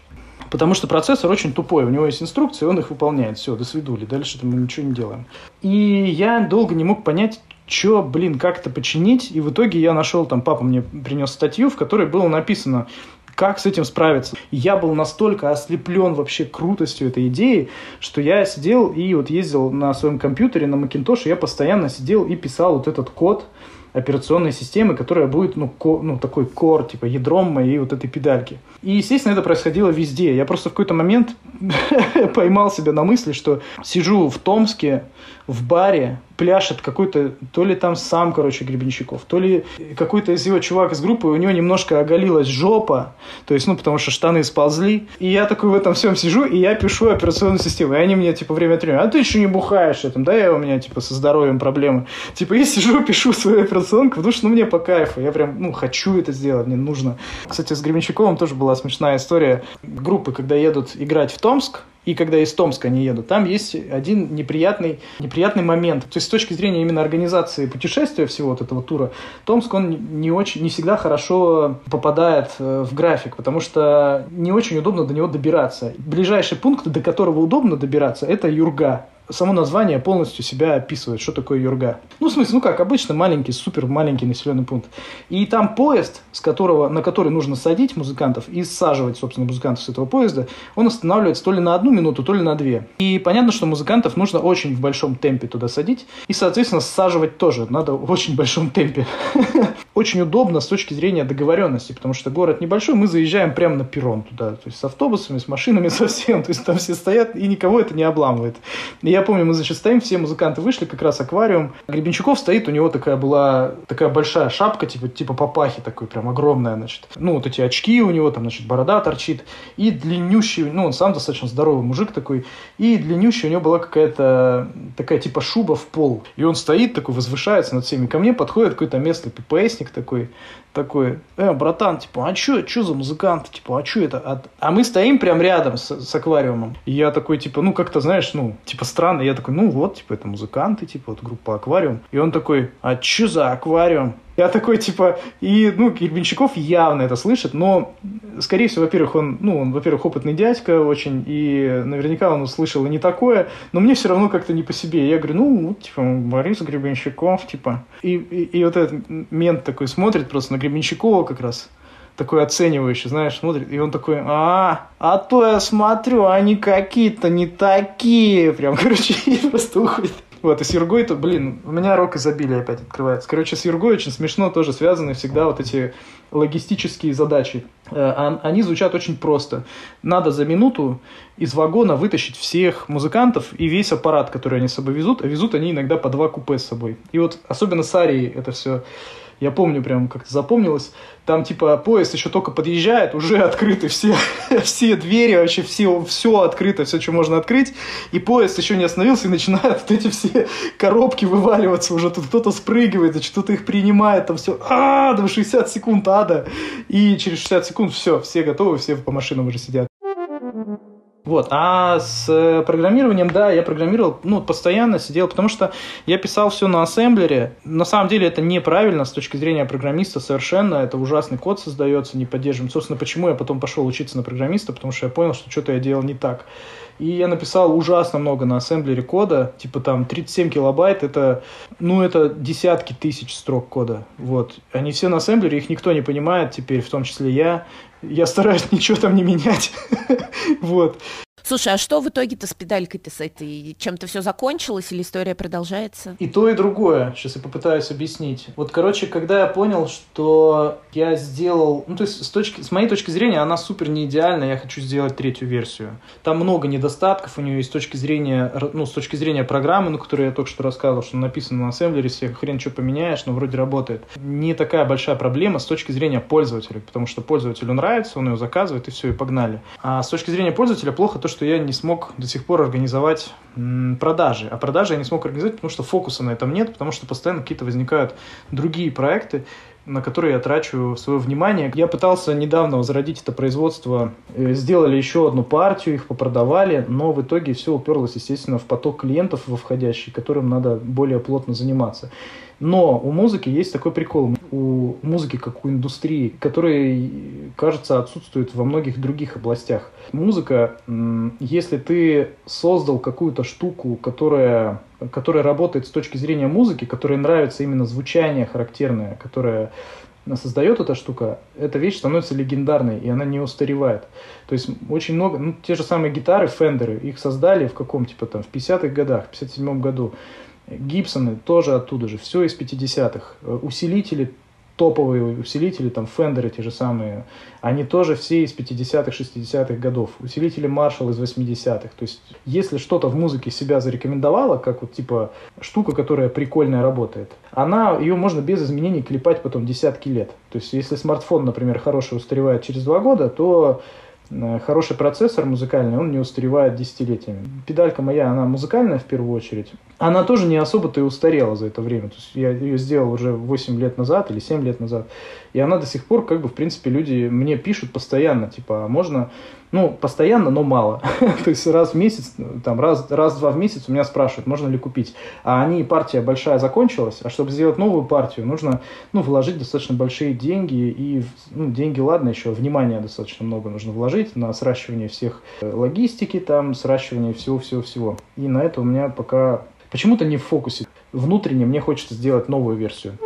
Потому что процессор очень тупой, у него есть инструкции, он их выполняет. Все, до свидули, дальше мы ничего не делаем. И я долго не мог понять, что, блин, как это починить. И в итоге я нашел, там, папа мне принес статью, в которой было написано, как с этим справиться. Я был настолько ослеплен вообще крутостью этой идеи, что я сидел и вот ездил на своем компьютере, на Macintosh, и я постоянно сидел и писал вот этот код, операционной системы, которая будет, ну, ко, ну такой кор, типа ядром моей вот этой педальки. И, естественно, это происходило везде. Я просто в какой-то момент поймал себя на мысли, что сижу в Томске, в баре, пляшет какой-то, то ли там сам, короче, Гребенщиков, то ли какой-то из его чувак из группы, у него немножко оголилась жопа, то есть, ну, потому что штаны сползли. И я такой в этом всем сижу, и я пишу операционную систему. И они мне, типа, время от времени, а ты еще не бухаешь этим, да, я у меня, типа, со здоровьем проблемы. Типа, я сижу, пишу свою операционку, потому что, ну, мне по кайфу, я прям, ну, хочу это сделать, мне нужно. Кстати, с Гребенщиковым тоже была смешная история. Группы, когда едут играть в Томск, и когда из Томска они едут, там есть один неприятный, неприятный момент. То есть с точки зрения именно организации путешествия всего вот этого тура, Томск, он не очень, не всегда хорошо попадает э, в график, потому что не очень удобно до него добираться. Ближайший пункт, до которого удобно добираться, это Юрга само название полностью себя описывает, что такое Юрга. Ну, в смысле, ну как, обычно маленький, супер маленький населенный пункт. И там поезд, с которого, на который нужно садить музыкантов и саживать, собственно, музыкантов с этого поезда, он останавливается то ли на одну минуту, то ли на две. И понятно, что музыкантов нужно очень в большом темпе туда садить. И, соответственно, саживать тоже надо в очень большом темпе. Очень удобно с точки зрения договоренности, потому что город небольшой, мы заезжаем прямо на перрон туда, то есть с автобусами, с машинами, со всем. То есть там все стоят, и никого это не обламывает. И я помню, мы, значит, стоим, все музыканты вышли, как раз аквариум. Гребенщиков стоит, у него такая была, такая большая шапка, типа, типа папахи такой, прям огромная, значит. Ну, вот эти очки у него, там, значит, борода торчит. И длиннющий, ну, он сам достаточно здоровый мужик такой. И длиннющий у него была какая-то такая, типа, шуба в пол. И он стоит такой, возвышается над всеми. Ко мне подходит какой-то местный ППСник такой, такой, э, братан, типа, а что, что за музыкант, типа, а что это? А, а мы стоим прям рядом с, с аквариумом. И я такой, типа, ну, как-то, знаешь, ну, типа, странно. Я такой, ну, вот, типа, это музыканты, типа, вот группа аквариум. И он такой, а что за аквариум? Я такой, типа, и, ну, Гербенщиков явно это слышит, но, скорее всего, во-первых, он, ну, он, во-первых, опытный дядька очень, и наверняка он услышал и не такое, но мне все равно как-то не по себе. Я говорю, ну, типа, Борис Гребенщиков, типа. И, и, и вот этот мент такой смотрит просто на Гребенщикова как раз, такой оценивающий, знаешь, смотрит, и он такой, а, а то я смотрю, они какие-то не такие, прям, короче, и просто уходит. Вот, и с Юргой, то, блин, у меня рок изобилия опять открывается. Короче, с Юргой очень смешно тоже связаны всегда вот эти логистические задачи. Э, они звучат очень просто. Надо за минуту из вагона вытащить всех музыкантов и весь аппарат, который они с собой везут, а везут они иногда по два купе с собой. И вот особенно с Арией это все я помню, прям как-то запомнилось. Там, типа, поезд еще только подъезжает, уже открыты все, все двери, вообще все, все открыто, все, что можно открыть. И поезд еще не остановился, и начинают вот эти все коробки вываливаться. Уже тут кто-то спрыгивает, и что-то их принимает. Там все, а, там 60 секунд ада. И через 60 секунд все, все готовы, все по машинам уже сидят. Вот. А с э, программированием, да, я программировал, ну, постоянно сидел, потому что я писал все на ассемблере. На самом деле это неправильно с точки зрения программиста совершенно. Это ужасный код создается, не поддерживаем. Собственно, почему я потом пошел учиться на программиста, потому что я понял, что что-то я делал не так. И я написал ужасно много на ассемблере кода, типа там 37 килобайт, это, ну, это десятки тысяч строк кода. Вот. Они все на ассемблере, их никто не понимает теперь, в том числе я. Я стараюсь ничего там не менять. вот. Слушай, а что в итоге-то с педалькой-то с этой? Чем-то все закончилось или история продолжается? И то, и другое. Сейчас я попытаюсь объяснить. Вот, короче, когда я понял, что я сделал... Ну, то есть, с, точки, с моей точки зрения, она супер не идеальна, я хочу сделать третью версию. Там много недостатков у нее есть с точки зрения, ну, с точки зрения программы, ну, которую я только что рассказывал, что написано на ассемблере, все хрен что поменяешь, но вроде работает. Не такая большая проблема с точки зрения пользователя, потому что пользователю нравится, он ее заказывает, и все, и погнали. А с точки зрения пользователя плохо то, что что я не смог до сих пор организовать продажи. А продажи я не смог организовать, потому что фокуса на этом нет, потому что постоянно какие-то возникают другие проекты, на которые я трачу свое внимание. Я пытался недавно возродить это производство, э, сделали еще одну партию, их попродавали, но в итоге все уперлось, естественно, в поток клиентов во входящий, которым надо более плотно заниматься. Но у музыки есть такой прикол. У музыки, как у индустрии, который, кажется, отсутствует во многих других областях. Музыка, если ты создал какую-то штуку, которая, которая работает с точки зрения музыки, которая нравится именно звучание характерное, которое создает эта штука, эта вещь становится легендарной, и она не устаревает. То есть очень много, ну, те же самые гитары, фендеры, их создали в каком, типа, там, в 50-х годах, в 57-м году. Гибсоны тоже оттуда же, все из 50-х. Э, усилители, топовые усилители, там Фендеры те же самые, они тоже все из 50-х, 60-х годов. Усилители Marshall из 80-х. То есть, если что-то в музыке себя зарекомендовало, как вот типа штука, которая прикольная работает, она, ее можно без изменений клепать потом десятки лет. То есть, если смартфон, например, хороший устаревает через два года, то хороший процессор музыкальный, он не устаревает десятилетиями. Педалька моя, она музыкальная в первую очередь. Она тоже не особо-то и устарела за это время. То есть я ее сделал уже 8 лет назад или 7 лет назад. И она до сих пор, как бы, в принципе, люди мне пишут постоянно, типа, а можно ну, постоянно, но мало. То есть раз в месяц, там, раз, раз-два в месяц у меня спрашивают, можно ли купить. А они, партия большая закончилась, а чтобы сделать новую партию, нужно, ну, вложить достаточно большие деньги. И, ну, деньги, ладно, еще внимания достаточно много нужно вложить на сращивание всех э, логистики, там, сращивание всего-всего-всего. И на это у меня пока почему-то не в фокусе. Внутренне мне хочется сделать новую версию.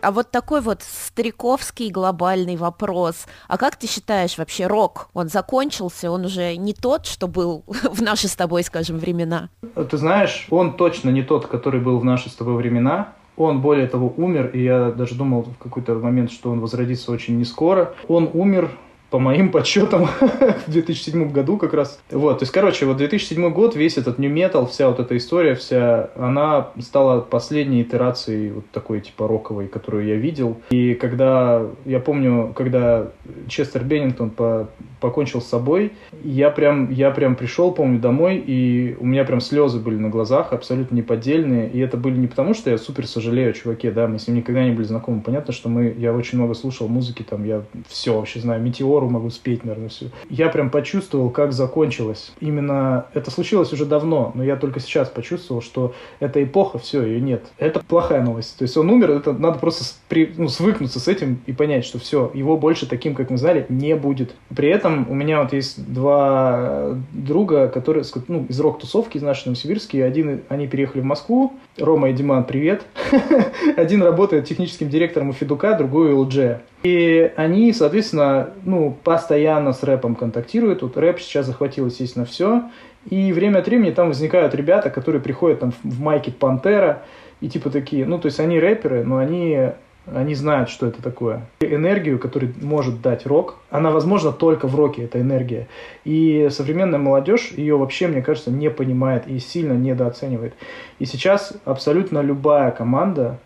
А вот такой вот стариковский глобальный вопрос. А как ты считаешь вообще рок? Он закончился, он уже не тот, что был в наши с тобой, скажем, времена? Ты знаешь, он точно не тот, который был в наши с тобой времена. Он, более того, умер, и я даже думал в какой-то момент, что он возродится очень не скоро. Он умер по моим подсчетам, в 2007 году как раз. Вот, то есть, короче, вот 2007 год, весь этот New Metal, вся вот эта история, вся, она стала последней итерацией вот такой, типа, роковой, которую я видел. И когда, я помню, когда Честер Беннингтон по, покончил с собой, я прям, я прям пришел, помню, домой, и у меня прям слезы были на глазах, абсолютно неподдельные. И это были не потому, что я супер сожалею о чуваке, да, мы с ним никогда не были знакомы. Понятно, что мы, я очень много слушал музыки, там, я все вообще знаю, Метеор, хору могу спеть, наверное, все. Я прям почувствовал, как закончилось. Именно это случилось уже давно, но я только сейчас почувствовал, что эта эпоха, все, ее нет. Это плохая новость. То есть он умер, это надо просто при, ну, свыкнуться с этим и понять, что все, его больше таким, как мы знали, не будет. При этом у меня вот есть два друга, которые ну, из рок-тусовки, из нашей Новосибирской. Один, они переехали в Москву. Рома и Диман, привет. Один работает техническим директором у Федука, другой у LG. И они, соответственно, ну, постоянно с рэпом контактируют. Вот рэп сейчас захватил, естественно, все. И время от времени там возникают ребята, которые приходят там в майке Пантера, и типа такие, ну, то есть они рэперы, но они они знают, что это такое. Энергию, которую может дать рок, она возможна только в роке, эта энергия. И современная молодежь ее вообще, мне кажется, не понимает и сильно недооценивает. И сейчас абсолютно любая команда,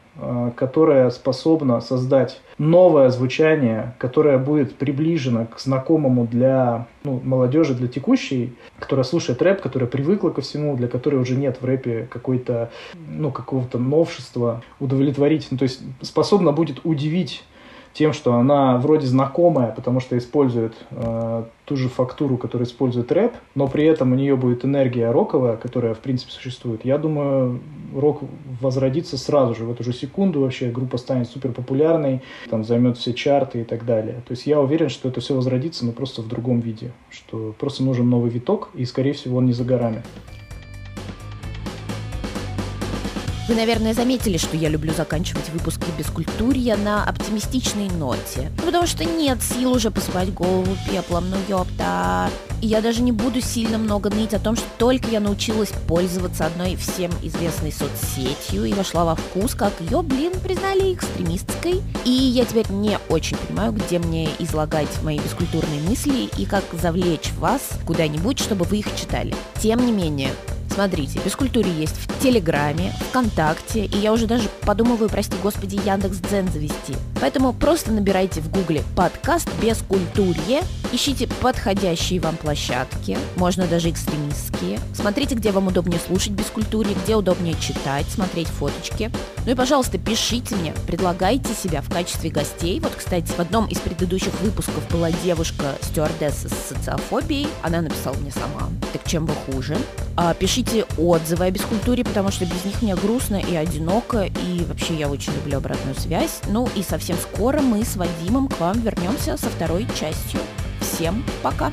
которая способна создать новое звучание, которое будет приближено к знакомому для ну, молодежи, для текущей, которая слушает рэп, которая привыкла ко всему, для которой уже нет в рэпе какой-то, ну, какого-то новшества, удовлетворить, ну, то есть способна будет удивить тем, что она вроде знакомая, потому что использует э, ту же фактуру, которую использует рэп, но при этом у нее будет энергия роковая, которая в принципе существует. Я думаю, рок возродится сразу же, в эту же секунду вообще группа станет супер популярной, там займет все чарты и так далее. То есть я уверен, что это все возродится, но просто в другом виде, что просто нужен новый виток, и скорее всего он не за горами. Вы, наверное, заметили, что я люблю заканчивать выпуски без культурья на оптимистичной ноте. Ну, потому что нет сил уже посыпать голову пеплом, ну ёпта. И я даже не буду сильно много ныть о том, что только я научилась пользоваться одной всем известной соцсетью и вошла во вкус, как ее, блин, признали экстремистской. И я теперь не очень понимаю, где мне излагать мои бескультурные мысли и как завлечь вас куда-нибудь, чтобы вы их читали. Тем не менее, Смотрите, Бескультуре есть в Телеграме, ВКонтакте, и я уже даже подумываю, прости господи, Яндекс Дзен завести. Поэтому просто набирайте в гугле подкаст Бескультурье, ищите подходящие вам площадки, можно даже экстремистские. Смотрите, где вам удобнее слушать Бескультурье, где удобнее читать, смотреть фоточки. Ну и, пожалуйста, пишите мне, предлагайте себя в качестве гостей. Вот, кстати, в одном из предыдущих выпусков была девушка стюардесса с социофобией. Она написала мне сама. Так чем вы хуже? А, пишите отзывы о бескультуре, потому что без них мне грустно и одиноко, и вообще я очень люблю обратную связь. Ну и совсем скоро мы с Вадимом к вам вернемся со второй частью. Всем пока!